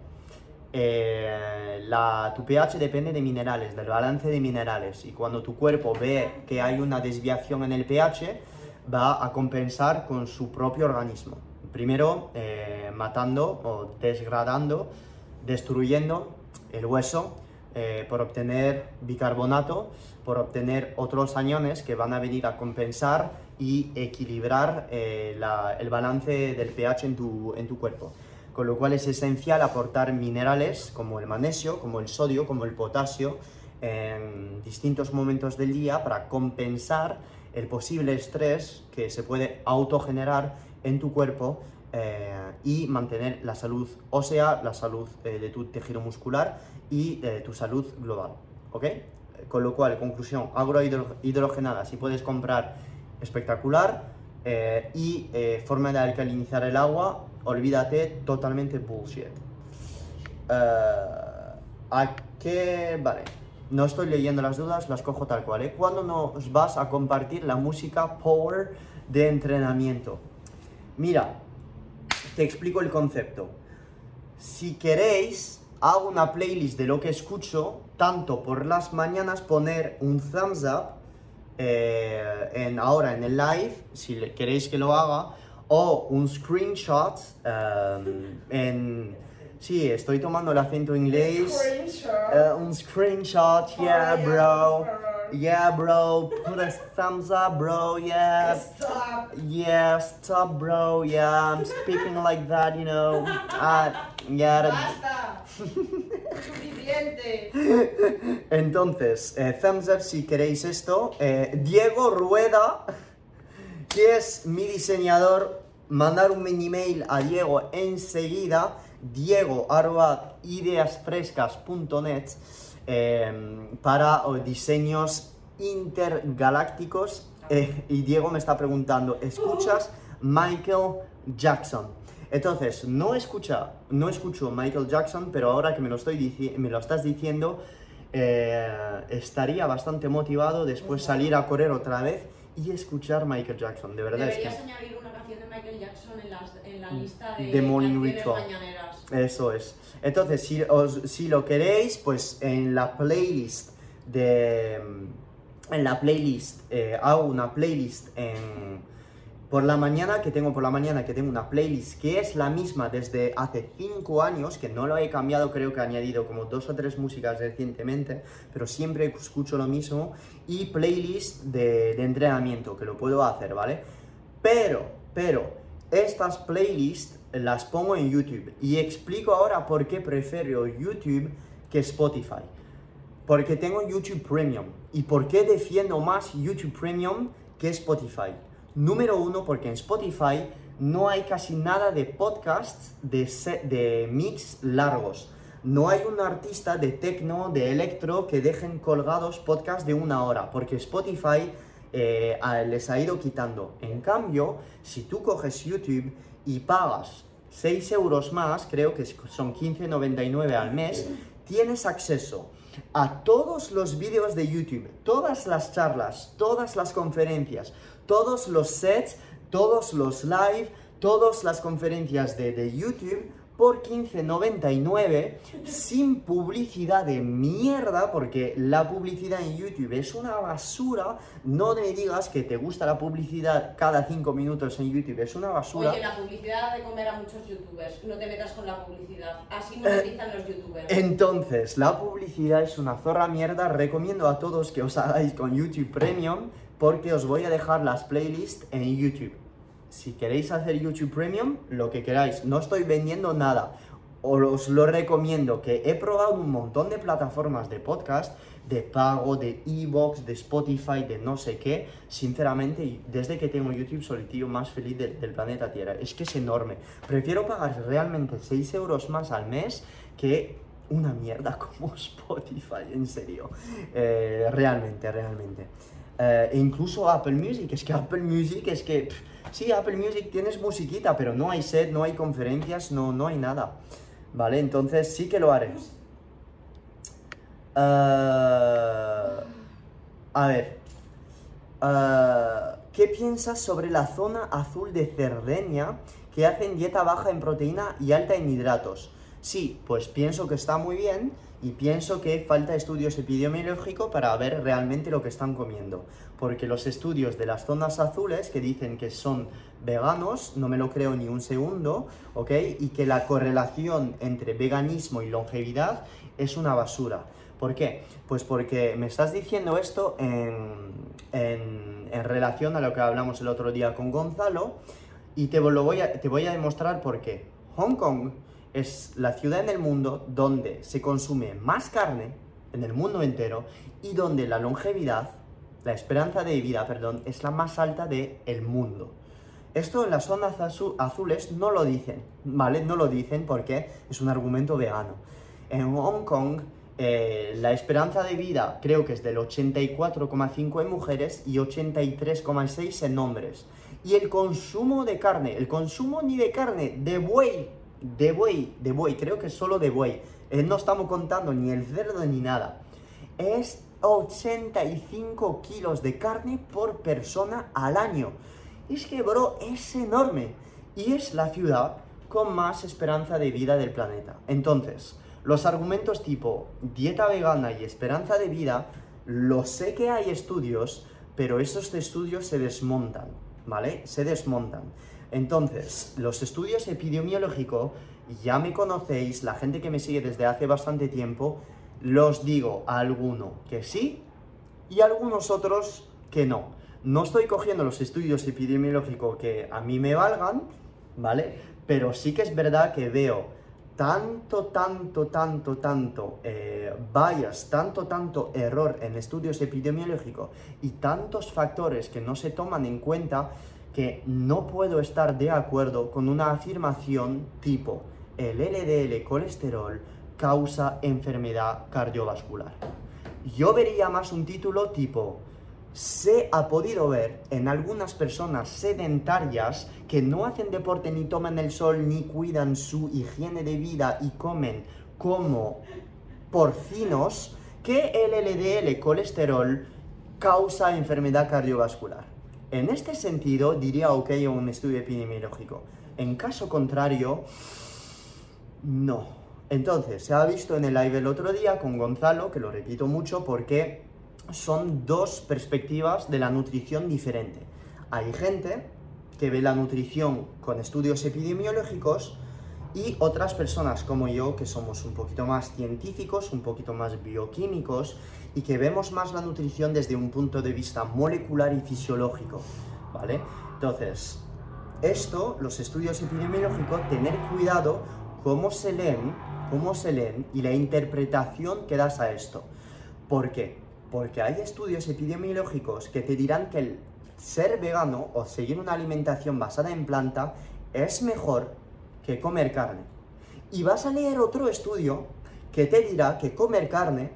Speaker 2: Eh, la, tu pH depende de minerales, del balance de minerales, y cuando tu cuerpo ve que hay una desviación en el pH, va a compensar con su propio organismo. Primero, eh, matando o desgradando, destruyendo el hueso por obtener bicarbonato por obtener otros aniones que van a venir a compensar y equilibrar eh, el balance del pH en tu, en tu cuerpo. Con lo cual es esencial aportar minerales como el magnesio, como el sodio, como el potasio en distintos momentos del día para compensar el posible estrés que se puede autogenerar en tu cuerpo eh, y mantener la salud ósea, la salud eh, de tu tejido muscular y tu salud global. ¿Ok? Con lo cual, conclusión, agrohidrogenada, si puedes comprar, espectacular. Eh, y eh, forma de alcalinizar el agua, olvídate, totalmente bullshit. Eh, ¿A qué? Vale, no estoy leyendo las dudas, las cojo tal cual. ¿eh? ¿Cuándo nos vas a compartir la música Power de entrenamiento? Mira, te explico el concepto. Si queréis, hago una playlist de lo que escucho tanto por las mañanas poner un thumbs up eh, en, ahora en el live, si queréis que lo haga, o un screenshot um, en... Sí, estoy tomando el acento inglés. Uh, un screenshot, yeah, bro. Yeah, bro. Put a thumbs up, bro. Yeah.
Speaker 3: Stop.
Speaker 2: Yeah, stop, bro. Yeah, I'm speaking like that, you know. Uh, yeah.
Speaker 3: Basta. Suficiente.
Speaker 2: Entonces, eh, thumbs up si queréis esto. Eh, Diego Rueda, que es mi diseñador, mandar un mini mail a Diego enseguida, diego ideasfrescas.net eh, para diseños intergalácticos. y Diego me está preguntando, ¿escuchas Michael Jackson? Entonces, no, escucha, no escucho Michael Jackson, pero ahora que me lo, estoy me lo estás diciendo, eh, estaría bastante motivado después salir a correr otra vez y escuchar Michael Jackson. De verdad
Speaker 3: Deberías es que... añadir una canción de Michael Jackson en, la lista de,
Speaker 2: de Morning Ritual. Eso es. Entonces, si, si lo queréis, pues en la playlist de... En la playlist, eh, hago una playlist en por la mañana, que tengo por la mañana, que tengo una playlist que es la misma desde hace 5 años, que no lo he cambiado, creo que he añadido como dos o tres músicas recientemente, pero siempre escucho lo mismo, y playlist de, de entrenamiento, que lo puedo hacer, ¿vale? Pero, pero, estas playlists las pongo en YouTube y explico ahora por qué prefiero YouTube que Spotify. Porque tengo YouTube Premium. ¿Y por qué defiendo más YouTube Premium que Spotify. Número uno, porque en Spotify no hay casi nada de podcasts de, mix largos. No hay un artista de techno, de electro, que dejen colgados podcasts de una hora, porque Spotify eh, les ha ido quitando. En cambio, si tú coges YouTube y pagas 6 euros más, creo que son 15,99 al mes, tienes acceso a todos los vídeos de YouTube, todas las charlas, todas las conferencias, todos los sets, todos los live, todas las conferencias de, de YouTube por 15.99 sin publicidad de mierda porque la publicidad en YouTube es una basura no me digas que te gusta la publicidad cada 5 minutos en YouTube es una basura
Speaker 3: Oye, la publicidad de comer a muchos youtubers. No te metas con la publicidad.
Speaker 2: Eh,
Speaker 3: Así monetizan los youtubers.
Speaker 2: Entonces, la publicidad es una zorra mierda. Recomiendo a todos que os hagáis con YouTube Premium porque os voy a dejar las playlists en YouTube. Si queréis hacer YouTube Premium, lo que queráis. No estoy vendiendo nada. Os lo recomiendo, que he probado un montón de plataformas de podcast, de pago, de Evox, de Spotify, de no sé qué. Sinceramente, desde que tengo YouTube soy el tío más feliz del, del planeta Tierra. Es que es enorme. Prefiero pagar realmente 6 euros más al mes que una mierda <laughs> como Spotify, en serio. Eh, realmente, realmente. E incluso Apple Music, es que <laughs> Apple Music es que... sí, Apple Music tienes musiquita, pero no hay set, no hay conferencias, no, no hay nada. Vale, entonces sí que lo haré. Eh, a ver. Eh, ¿Qué piensas sobre la zona azul de Cerdeña que hacen dieta baja en proteína y alta en hidratos? Sí, pues pienso que está muy bien y pienso que falta estudios epidemiológicos para ver realmente lo que están comiendo. Porque los estudios de las zonas azules que dicen que son veganos, no me lo creo ni un segundo, ¿ok? Y que la correlación entre veganismo y longevidad es una basura. ¿Por qué? Pues porque me estás diciendo esto en, relación a lo que hablamos el otro día con Gonzalo y te lo voy a, te voy a demostrar por qué. Hong Kong es la ciudad en el mundo donde se consume más carne en el mundo entero y donde la longevidad, la esperanza de vida, perdón, es la más alta del mundo. Esto en las azu- azules no lo dicen, ¿vale? No lo dicen porque es un argumento vegano. En Hong Kong eh, la esperanza de vida creo que es del 84,5 en mujeres y 83,6 en hombres. Y el consumo de carne, el consumo ni de carne, de buey, de buey, de buey, creo que solo de buey. Eh, no estamos contando ni el cerdo ni nada. Es 85 kilos de carne por persona al año. Es que, bro, es enorme. Y es la ciudad con más esperanza de vida del planeta. Entonces, los argumentos tipo dieta vegana y esperanza de vida, lo sé que hay estudios, pero esos estudios se desmontan, ¿vale? Se desmontan. Entonces, los estudios epidemiológicos, ya me conocéis, la gente que me sigue desde hace bastante tiempo, los digo a alguno que sí y a algunos otros que no. No estoy cogiendo los estudios epidemiológicos que a mí me valgan, ¿vale? Pero sí que es verdad que veo tanto, tanto, tanto, tanto eh, bias, tanto, tanto error en estudios epidemiológicos y tantos factores que no se toman en cuenta que no puedo estar de acuerdo con una afirmación tipo el LDL colesterol causa enfermedad cardiovascular. Yo vería más un título tipo se ha podido ver en algunas personas sedentarias que no hacen deporte ni toman el sol ni cuidan su higiene de vida y comen como porcinos que el LDL colesterol causa enfermedad cardiovascular. En este sentido diría ok un estudio epidemiológico. En caso contrario, no. Entonces, se ha visto en el live el otro día con Gonzalo, que lo repito mucho porque son dos perspectivas de la nutrición diferente. Hay gente que ve la nutrición con estudios epidemiológicos y otras personas como yo que somos un poquito más científicos, un poquito más bioquímicos y que vemos más la nutrición desde un punto de vista molecular y fisiológico, ¿vale? Entonces, esto, los estudios epidemiológicos, tener cuidado cómo se leen, cómo se leen y la interpretación que das a esto. ¿Por qué? Porque hay estudios epidemiológicos que te dirán que el ser vegano o seguir una alimentación basada en planta es mejor que comer carne. Y vas a leer otro estudio que te dirá que comer carne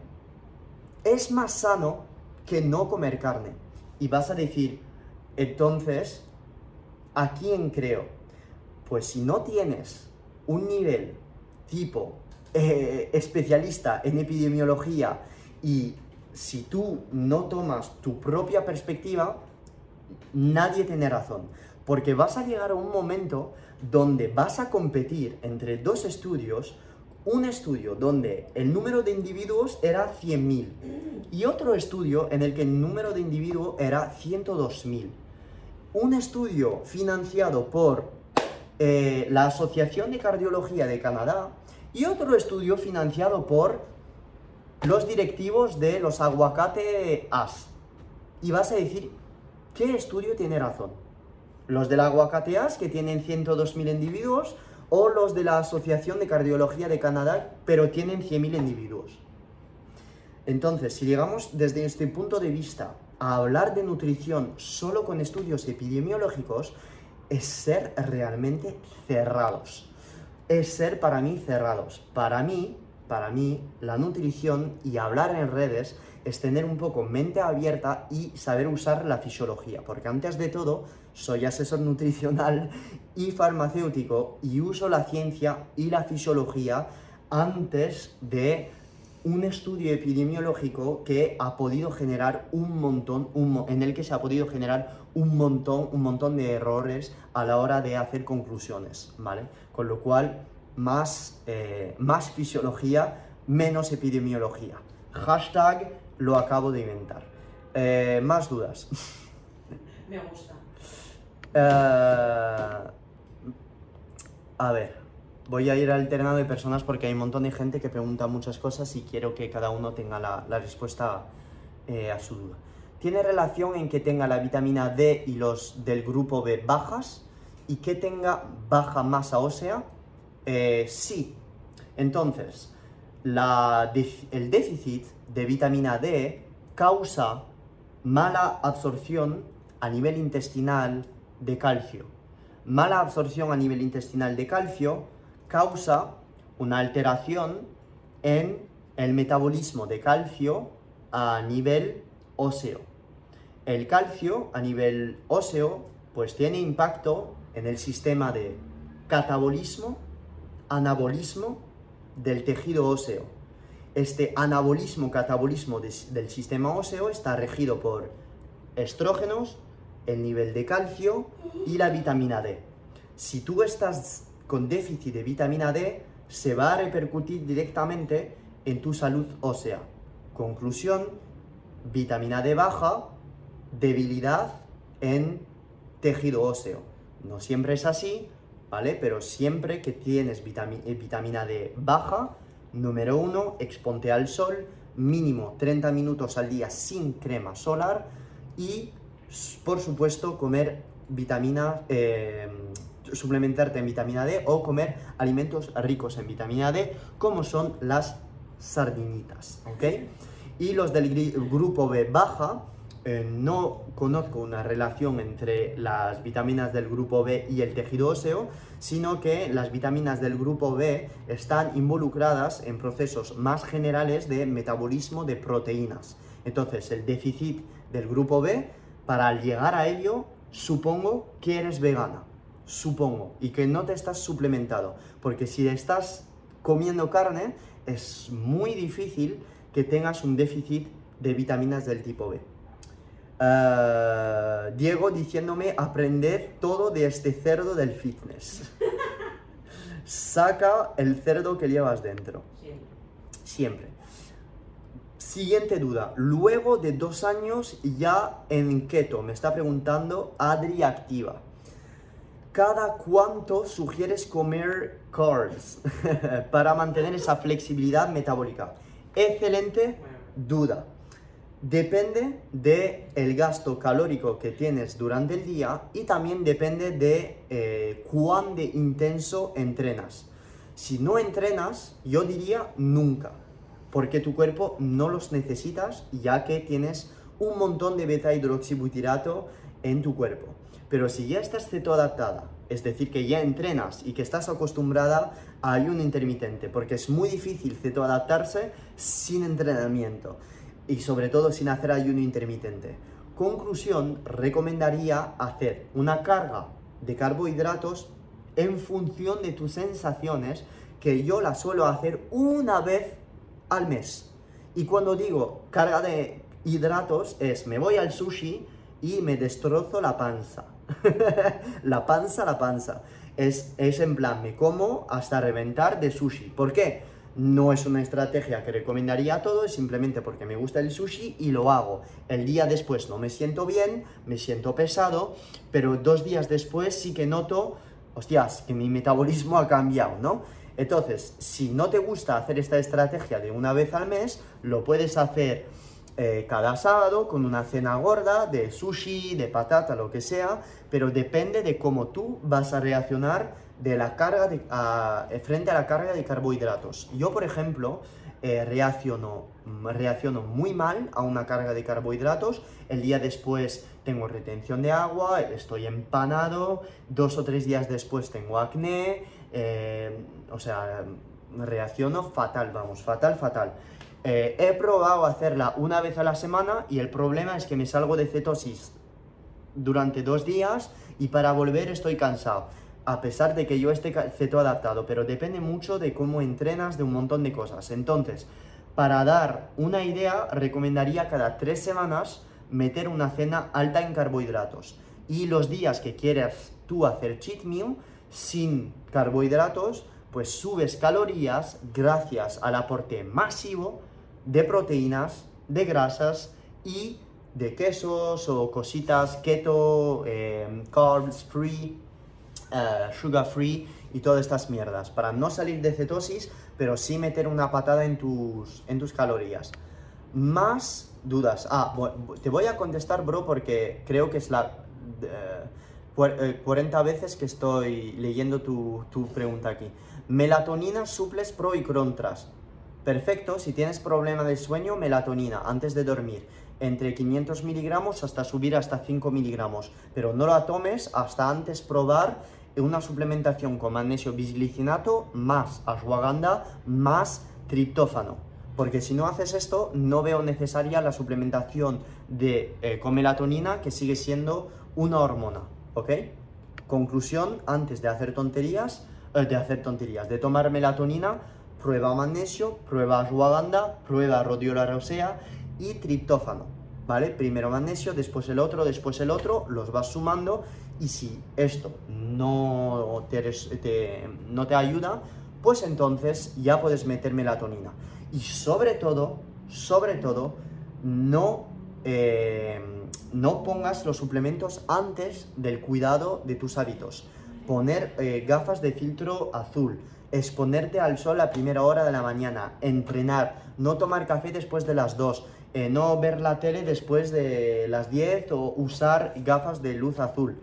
Speaker 2: es más sano que no comer carne. Y vas a decir, entonces, ¿a quién creo? Pues si no tienes un nivel tipo eh, especialista en epidemiología y si tú no tomas tu propia perspectiva, nadie tiene razón. Porque vas a llegar a un momento donde vas a competir entre dos estudios, un estudio donde el número de individuos era 100.000 y otro estudio en el que el número de individuos era 102.000. Un estudio financiado por eh, la Asociación de Cardiología de Canadá y otro estudio financiado por los directivos de los aguacate AS. Y vas a decir, ¿qué estudio tiene razón? ¿Los del aguacate AS, que tienen 102.000 individuos, o los de la Asociación de Cardiología de Canadá, pero tienen 100.000 individuos? Entonces, si llegamos desde este punto de vista a hablar de nutrición solo con estudios epidemiológicos, es ser realmente cerrados. Es ser para mí cerrados. Para mí, para mí, la nutrición y hablar en redes es tener un poco mente abierta y saber usar la fisiología, porque antes de todo soy asesor nutricional y farmacéutico y uso la ciencia y la fisiología antes de un estudio epidemiológico que ha podido generar un montón, en el que se ha podido generar un montón, un montón de errores a la hora de hacer conclusiones, ¿vale? Con lo cual, más, eh, más fisiología, menos epidemiología. Hashtag lo acabo de inventar. Eh, más dudas.
Speaker 3: Me gusta.
Speaker 2: Eh, a ver, voy a ir alternando de personas porque hay un montón de gente que pregunta muchas cosas y quiero que cada uno tenga la, respuesta a su duda. ¿Tiene relación en que tenga la vitamina D y los del grupo B bajas y que tenga baja masa ósea? Eh, sí. Entonces, el déficit de vitamina D causa mala absorción a nivel intestinal de calcio. Mala absorción a nivel intestinal de calcio causa una alteración en el metabolismo de calcio a nivel óseo. El calcio a nivel óseo pues tiene impacto en el sistema de catabolismo, anabolismo del tejido óseo. Este anabolismo, catabolismo del sistema óseo está regido por estrógenos, el nivel de calcio y la vitamina D. Si tú estás con déficit de vitamina D, se va a repercutir directamente en tu salud ósea. Conclusión, vitamina D baja, debilidad en tejido óseo. No siempre es así, ¿vale? Pero siempre que tienes eh, vitamina D baja, número uno, exponte al sol, mínimo 30 minutos al día sin crema solar y, por supuesto, comer vitamina, eh, suplementarte en vitamina D o comer alimentos ricos en vitamina D, como son las sardinitas, ¿ok? Y los del grupo B baja, eh, no conozco una relación entre las vitaminas del grupo B y el tejido óseo, sino que las vitaminas del grupo B están involucradas en procesos más generales de metabolismo de proteínas. Entonces, el déficit del grupo B, para llegar a ello, supongo que eres vegana, supongo, y que no te estás suplementado, porque si estás comiendo carne, es muy difícil que tengas un déficit de vitaminas del tipo B. Eh, Diego diciéndome aprender todo de este cerdo del fitness. <laughs> Saca el cerdo que llevas dentro. Siempre. Siguiente duda. Luego de dos años ya en keto, me está preguntando Adri Activa. ¿Cada cuánto sugieres comer carbs <laughs> para mantener esa flexibilidad metabólica? Excelente duda. Depende del el gasto calórico que tienes durante el día y también depende de eh, cuán de intenso entrenas. Si no entrenas, yo diría nunca, porque tu cuerpo no los necesitas ya que tienes un montón de beta hidroxibutirato en tu cuerpo. Pero si ya estás cetoadaptada, es decir, que ya entrenas y que estás acostumbrada a ayuno intermitente, porque es muy difícil cetoadaptarse sin entrenamiento y sobre todo sin hacer ayuno intermitente. Conclusión, recomendaría hacer una carga de carbohidratos en función de tus sensaciones, que yo la suelo hacer una vez al mes. Y cuando digo carga de hidratos es me voy al sushi y me destrozo la panza. <laughs> la panza, la panza. Es, es en plan, me como hasta reventar de sushi. ¿Por qué? No es una estrategia que recomendaría a todos, simplemente porque me gusta el sushi y lo hago. El día después no me siento bien, me siento pesado, pero dos días después sí que noto, hostias, que mi metabolismo ha cambiado, ¿no? Entonces, si no te gusta hacer esta estrategia de una vez al mes, lo puedes hacer eh, cada sábado con una cena gorda de sushi, de patata, lo que sea, pero depende de cómo tú vas a reaccionar de la carga eh, frente a la carga de carbohidratos. Yo, por ejemplo, eh, reacciono, reacciono muy mal a una carga de carbohidratos. El día después tengo retención de agua, estoy empanado, dos o tres días después tengo acné, o sea, reacciono fatal, vamos, fatal, fatal. Eh, he probado hacerla una vez a la semana y el problema es que me salgo de cetosis durante dos días y para volver estoy cansado. A pesar de que yo esté ceto adaptado, pero depende mucho de cómo entrenas, de un montón de cosas. Entonces, para dar una idea, recomendaría cada tres semanas meter una cena alta en carbohidratos. Y los días que quieras tú hacer cheat meal sin carbohidratos, pues subes calorías gracias al aporte masivo de proteínas, de grasas y de quesos o cositas keto, em, carbs free, eh, sugar free y todas estas mierdas. Para no salir de cetosis, pero sí meter una patada en tus, en tus calorías. Más dudas. Ah, te voy a contestar, bro, porque creo que es la 40 eh, veces que estoy leyendo tu, tu pregunta aquí. Melatonina, suples pro y contras. Perfecto, si tienes problema de sueño, melatonina antes de dormir, entre 500 miligramos hasta subir hasta 5 miligramos, pero no la tomes hasta antes probar una suplementación con magnesio bisglicinato más ashwagandha más triptófano. Porque si no haces esto, no veo necesaria la suplementación de, eh, con melatonina, que sigue siendo una hormona. ¿Ok? Conclusión, antes de hacer tonterías, de hacer tonterías, de tomar melatonina, prueba magnesio, prueba ashwagandha, prueba rodiola rosea y triptófano, ¿vale? Primero magnesio, después el otro, después el otro, los vas sumando y si esto no te, no te ayuda, pues entonces ya puedes meter melatonina. Y sobre todo, sobre todo, no, eh, no pongas los suplementos antes del cuidado de tus hábitos. Poner eh, gafas de filtro azul, exponerte al sol a primera hora de la mañana, entrenar, no tomar café después de las 2, eh, no ver la tele después de las 10 o usar gafas de luz azul.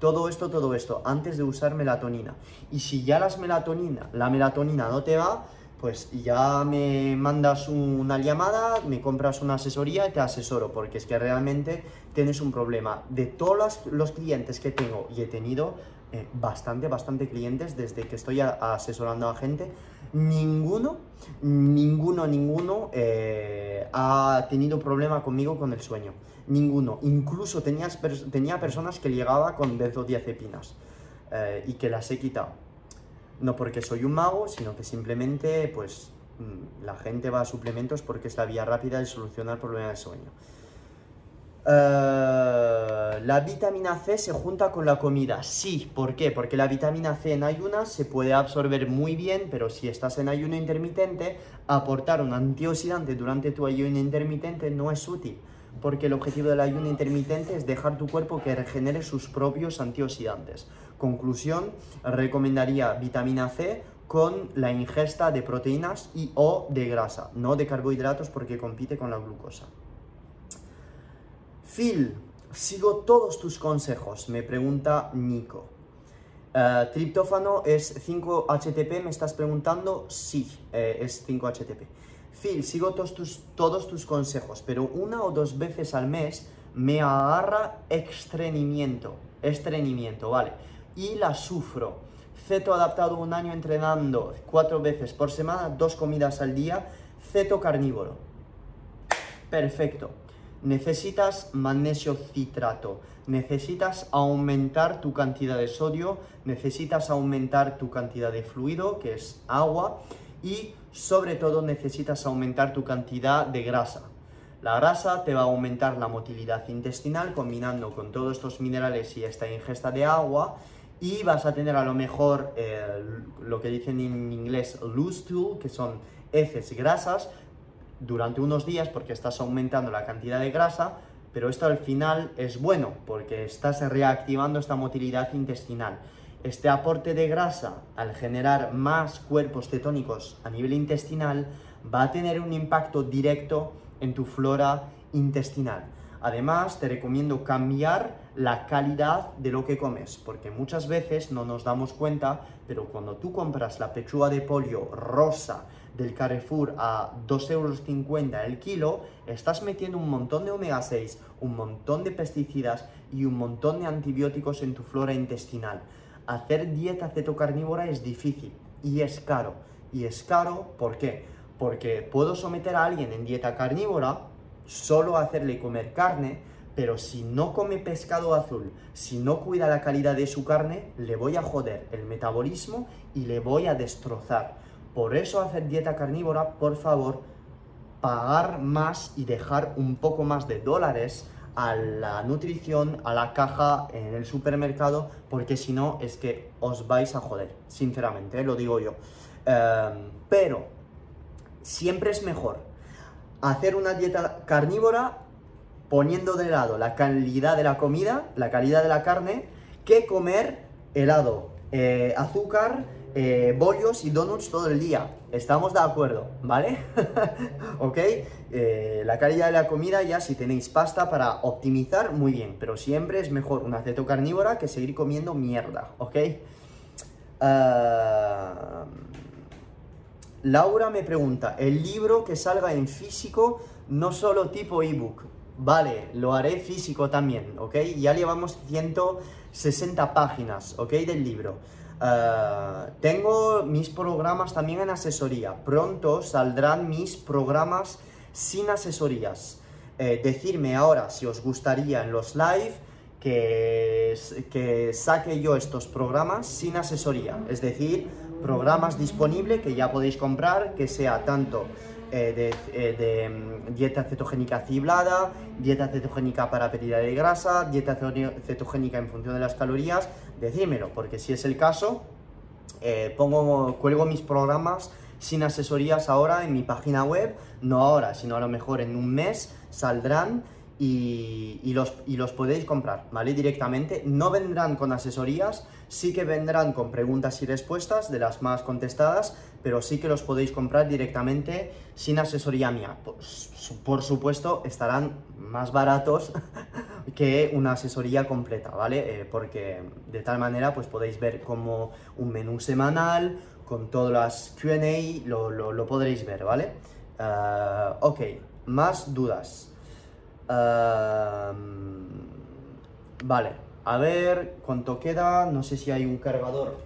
Speaker 2: Todo esto, todo esto, antes de usar melatonina. Y si ya las melatonina, la melatonina no te va, pues ya me mandas una llamada, me compras una asesoría y te asesoro, porque es que realmente tienes un problema. De todos los clientes que tengo y he tenido, eh, bastante, bastante clientes desde que estoy asesorando a gente. Ninguno, ninguno, ninguno eh, ha tenido problema conmigo con el sueño. Ninguno. Incluso tenías, tenía personas que llegaba con benzodiazepinas eh, y que las he quitado. No porque soy un mago, sino que simplemente pues mm, la gente va a suplementos porque es la vía rápida de solucionar problemas de sueño. Eh, la vitamina C se junta con la comida. Sí, ¿por qué? Porque la vitamina C en ayunas se puede absorber muy bien, pero si estás en ayuno intermitente, aportar un antioxidante durante tu ayuno intermitente no es útil. Porque el objetivo del ayuno intermitente es dejar tu cuerpo que regenere sus propios antioxidantes. Conclusión, recomendaría vitamina C con la ingesta de proteínas y o de grasa, no de carbohidratos porque compite con la glucosa. Phil, sigo todos tus consejos, me pregunta Nico. Uh, triptófano es 5-HTP, me estás preguntando, sí, eh, es 5-HTP. Phil, sigo todos tus, todos tus consejos, pero una o dos veces al mes me agarra estreñimiento, estreñimiento, ¿vale? Y la sufro. Ceto adaptado un año entrenando cuatro veces por semana, dos comidas al día, ceto carnívoro. Perfecto. Necesitas magnesio citrato, necesitas aumentar tu cantidad de sodio, necesitas aumentar tu cantidad de fluido, que es agua, y sobre todo necesitas aumentar tu cantidad de grasa. La grasa te va a aumentar la motilidad intestinal combinando con todos estos minerales y esta ingesta de agua y vas a tener a lo mejor eh, lo que dicen en inglés loose stool, que son heces grasas, durante unos días porque estás aumentando la cantidad de grasa, pero esto al final es bueno porque estás reactivando esta motilidad intestinal. Este aporte de grasa, al generar más cuerpos cetónicos a nivel intestinal, va a tener un impacto directo en tu flora intestinal. Además, te recomiendo cambiar la calidad de lo que comes, porque muchas veces no nos damos cuenta, pero cuando tú compras la pechuga de pollo rosa del Carrefour a 2,50 euros el kilo, estás metiendo un montón de omega 6, un montón de pesticidas y un montón de antibióticos en tu flora intestinal. Hacer dieta cetocarnívora es difícil y es caro. Y es caro, ¿por qué? Porque puedo someter a alguien en dieta carnívora, solo hacerle comer carne, pero si no come pescado azul, si no cuida la calidad de su carne, le voy a joder el metabolismo y le voy a destrozar. Por eso hacer dieta carnívora, por favor, pagar más y dejar un poco más de dólares a la nutrición, a la caja en el supermercado, porque si no es que os vais a joder, sinceramente, lo digo yo. Em, pero siempre es mejor hacer una dieta carnívora poniendo de lado la calidad de la comida, la calidad de la carne, que comer helado, eh, azúcar, eh, bollos y donuts todo el día. Estamos de acuerdo, ¿vale? <laughs> ¿Ok? Eh, la calidad de la comida ya si tenéis pasta para optimizar, muy bien, pero siempre es mejor una ceto carnívora que seguir comiendo mierda, ¿ok? Ah, Laura me pregunta, ¿el libro que salga en físico, no solo tipo ebook? Vale, lo haré físico también, ¿ok? Ya llevamos 160 páginas, ¿ok? Del libro. Ah, tengo mis programas también en asesoría. Pronto saldrán mis programas sin asesorías. Eh, decirme ahora si os gustaría en los live que, que saque yo estos programas sin asesoría. Es decir, programas disponibles que ya podéis comprar, que sea tanto eh, de, eh, mm, dieta cetogénica ciblada, dieta cetogénica para pérdida de grasa, dieta cetogénica en función de las calorías, decídmelo, porque si es el caso, eh, pongo, cuelgo mis programas sin asesorías ahora en mi página web, no ahora, sino a lo mejor en un mes saldrán y, los, podéis comprar, ¿vale? Directamente. No vendrán con asesorías, sí que vendrán con preguntas y respuestas de las más contestadas, pero sí que los podéis comprar directamente sin asesoría mía. Por, supuesto, estarán más baratos <laughs> que una asesoría completa, ¿vale? Eh, porque de tal manera pues podéis ver como un menú semanal, con todas las QA, lo, lo, podréis ver, ¿vale? Ah, ok, más dudas vale, a ver cuánto queda. No sé si hay un cargador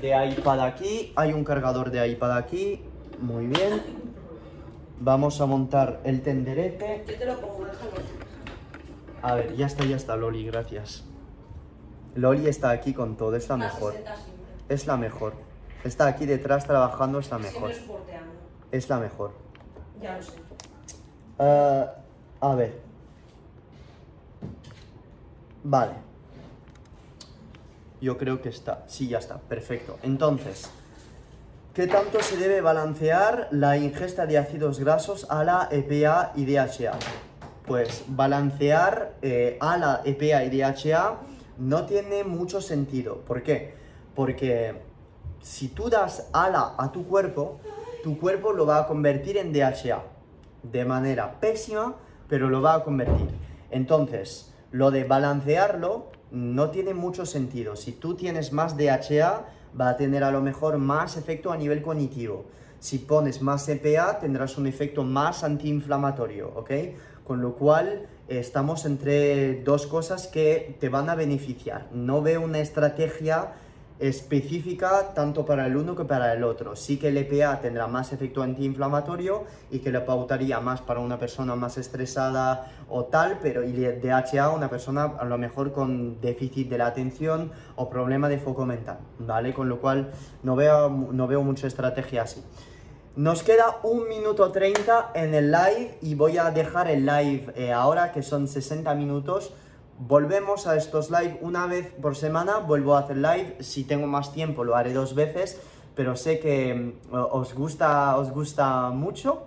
Speaker 2: de iPad aquí. Hay un cargador de iPad aquí. Muy bien. Vamos a montar el tenderete.
Speaker 3: Yo te lo pongo.
Speaker 2: A ver, ya está, ya está, Loli, gracias. Loli está aquí con todo, es la mejor. Es la mejor. Está aquí detrás trabajando, es la mejor. Es la mejor.
Speaker 3: Ya lo sé.
Speaker 2: Ah, a ver. Vale. Yo creo que está. Sí, ya está. Perfecto. Entonces, ¿qué tanto se debe balancear la ingesta de ácidos grasos a la EPA y DHA? Pues balancear eh, a la EPA y DHA no tiene mucho sentido. ¿Por qué? Porque si tú das ALA a tu cuerpo, tu cuerpo lo va a convertir en DHA de manera pésima pero lo va a convertir. Entonces, lo de balancearlo no tiene mucho sentido. Si tú tienes más DHA, va a tener a lo mejor más efecto a nivel cognitivo. Si pones más EPA, tendrás un efecto más antiinflamatorio, ¿ok? con lo cual estamos entre dos cosas que te van a beneficiar. No veo una estrategia específica tanto para el uno que para el otro. Sí que el EPA tendrá más efecto antiinflamatorio y que le pautaría más para una persona más estresada o tal, pero y el DHA una persona a lo mejor con déficit de la atención o problema de foco mental, ¿vale? Con lo cual no veo, no veo mucha estrategia así. Nos queda un minuto 30 en el live y voy a dejar el live eh, ahora que son 60 minutos volvemos a estos live una vez por semana, vuelvo a hacer live, si tengo más tiempo lo haré dos veces, pero sé que mm, os gusta, os gusta mucho,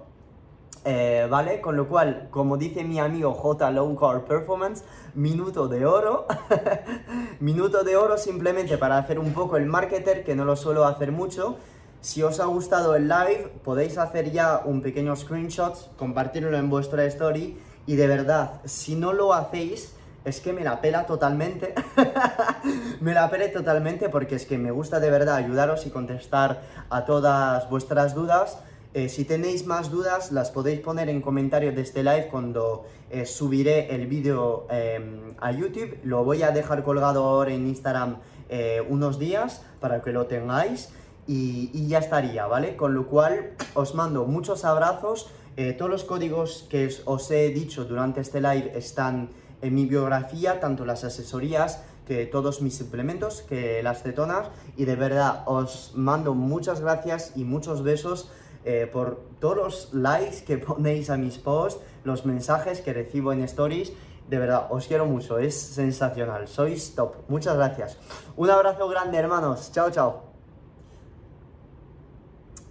Speaker 2: eh, ¿vale? Con lo cual, como dice mi amigo J Low Car Performance, minuto de oro, <laughs> minuto de oro simplemente para hacer un poco el marketer, que no lo suelo hacer mucho. Si os ha gustado el live, podéis hacer ya un pequeño screenshot, compartirlo en vuestra story y de verdad, si no lo hacéis, es que me la pela totalmente. <laughs> me la pele totalmente porque es que me gusta de verdad ayudaros y contestar a todas vuestras dudas. Eh, si tenéis más dudas, las podéis poner en comentarios de este live cuando eh, subiré el vídeo em, a YouTube. Lo voy a dejar colgado ahora en Instagram eh, unos días para que lo tengáis. Y, y, ya estaría, ¿vale? Con lo cual os mando muchos abrazos. todos los códigos que os he dicho durante este live están en mi biografía tanto las asesorías que todos mis suplementos, que las cetonas y de verdad os mando muchas gracias y muchos besos eh, por todos los likes que <laughs> ponéis a mis posts, los mensajes que recibo en stories. De verdad, os quiero mucho, es sensacional, sois top. Muchas gracias. Un abrazo grande, hermanos. Chao, chao.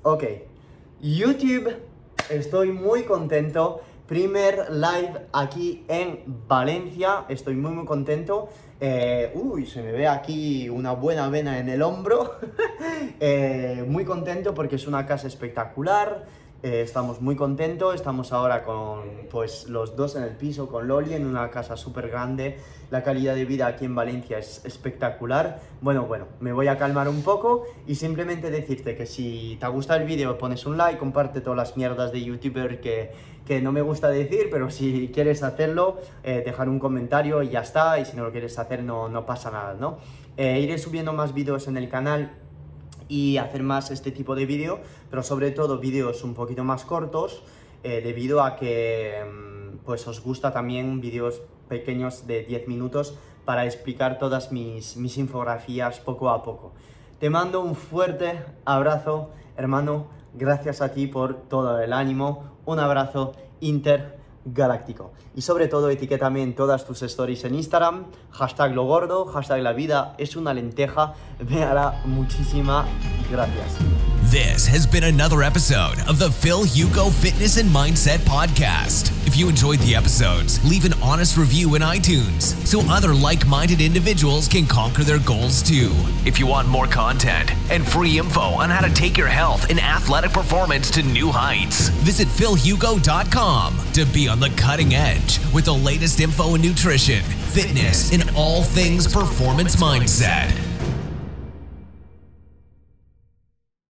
Speaker 2: Ok, YouTube, estoy muy contento primer live aquí en Valencia. Estoy muy muy contento. Eh, uy, se me ve aquí una buena vena en el hombro. <laughs> Eh, muy contento porque es una casa espectacular. Eh, estamos muy contentos, estamos ahora con pues los dos en el piso, con Loli en una casa súper grande, la calidad de vida aquí en Valencia es espectacular. Bueno, bueno, me voy a calmar un poco y simplemente decirte que si te gusta el vídeo pones un like, comparte todas las mierdas de youtuber que, que no me gusta decir, pero si quieres hacerlo, eh, dejar un comentario y ya está, y si no lo quieres hacer no, no pasa nada, ¿no? Eh, iré subiendo más vídeos en el canal y hacer más este tipo de vídeo, pero sobre todo vídeos un poquito más cortos, eh, debido a que mm, pues os gusta también vídeos pequeños de 10 minutos para explicar todas mis, mis infografías poco a poco. Te mando un fuerte abrazo, hermano, gracias a ti por todo el ánimo, un abrazo inter galáctico. Y sobre todo etiquétame en todas tus stories en Instagram, hashtag lo gordo, hashtag la vida es una lenteja, me hará gracias.
Speaker 1: This has been another episode of the Phil Hugo Fitness and Mindset Podcast. If you enjoyed the episodes, leave an honest review in iTunes so other like minded individuals can conquer their goals too. If you want more content and free info on how to take your health and athletic performance to new heights, visit philhugo.com to be on the cutting edge with the latest info in nutrition, fitness, and all things performance mindset.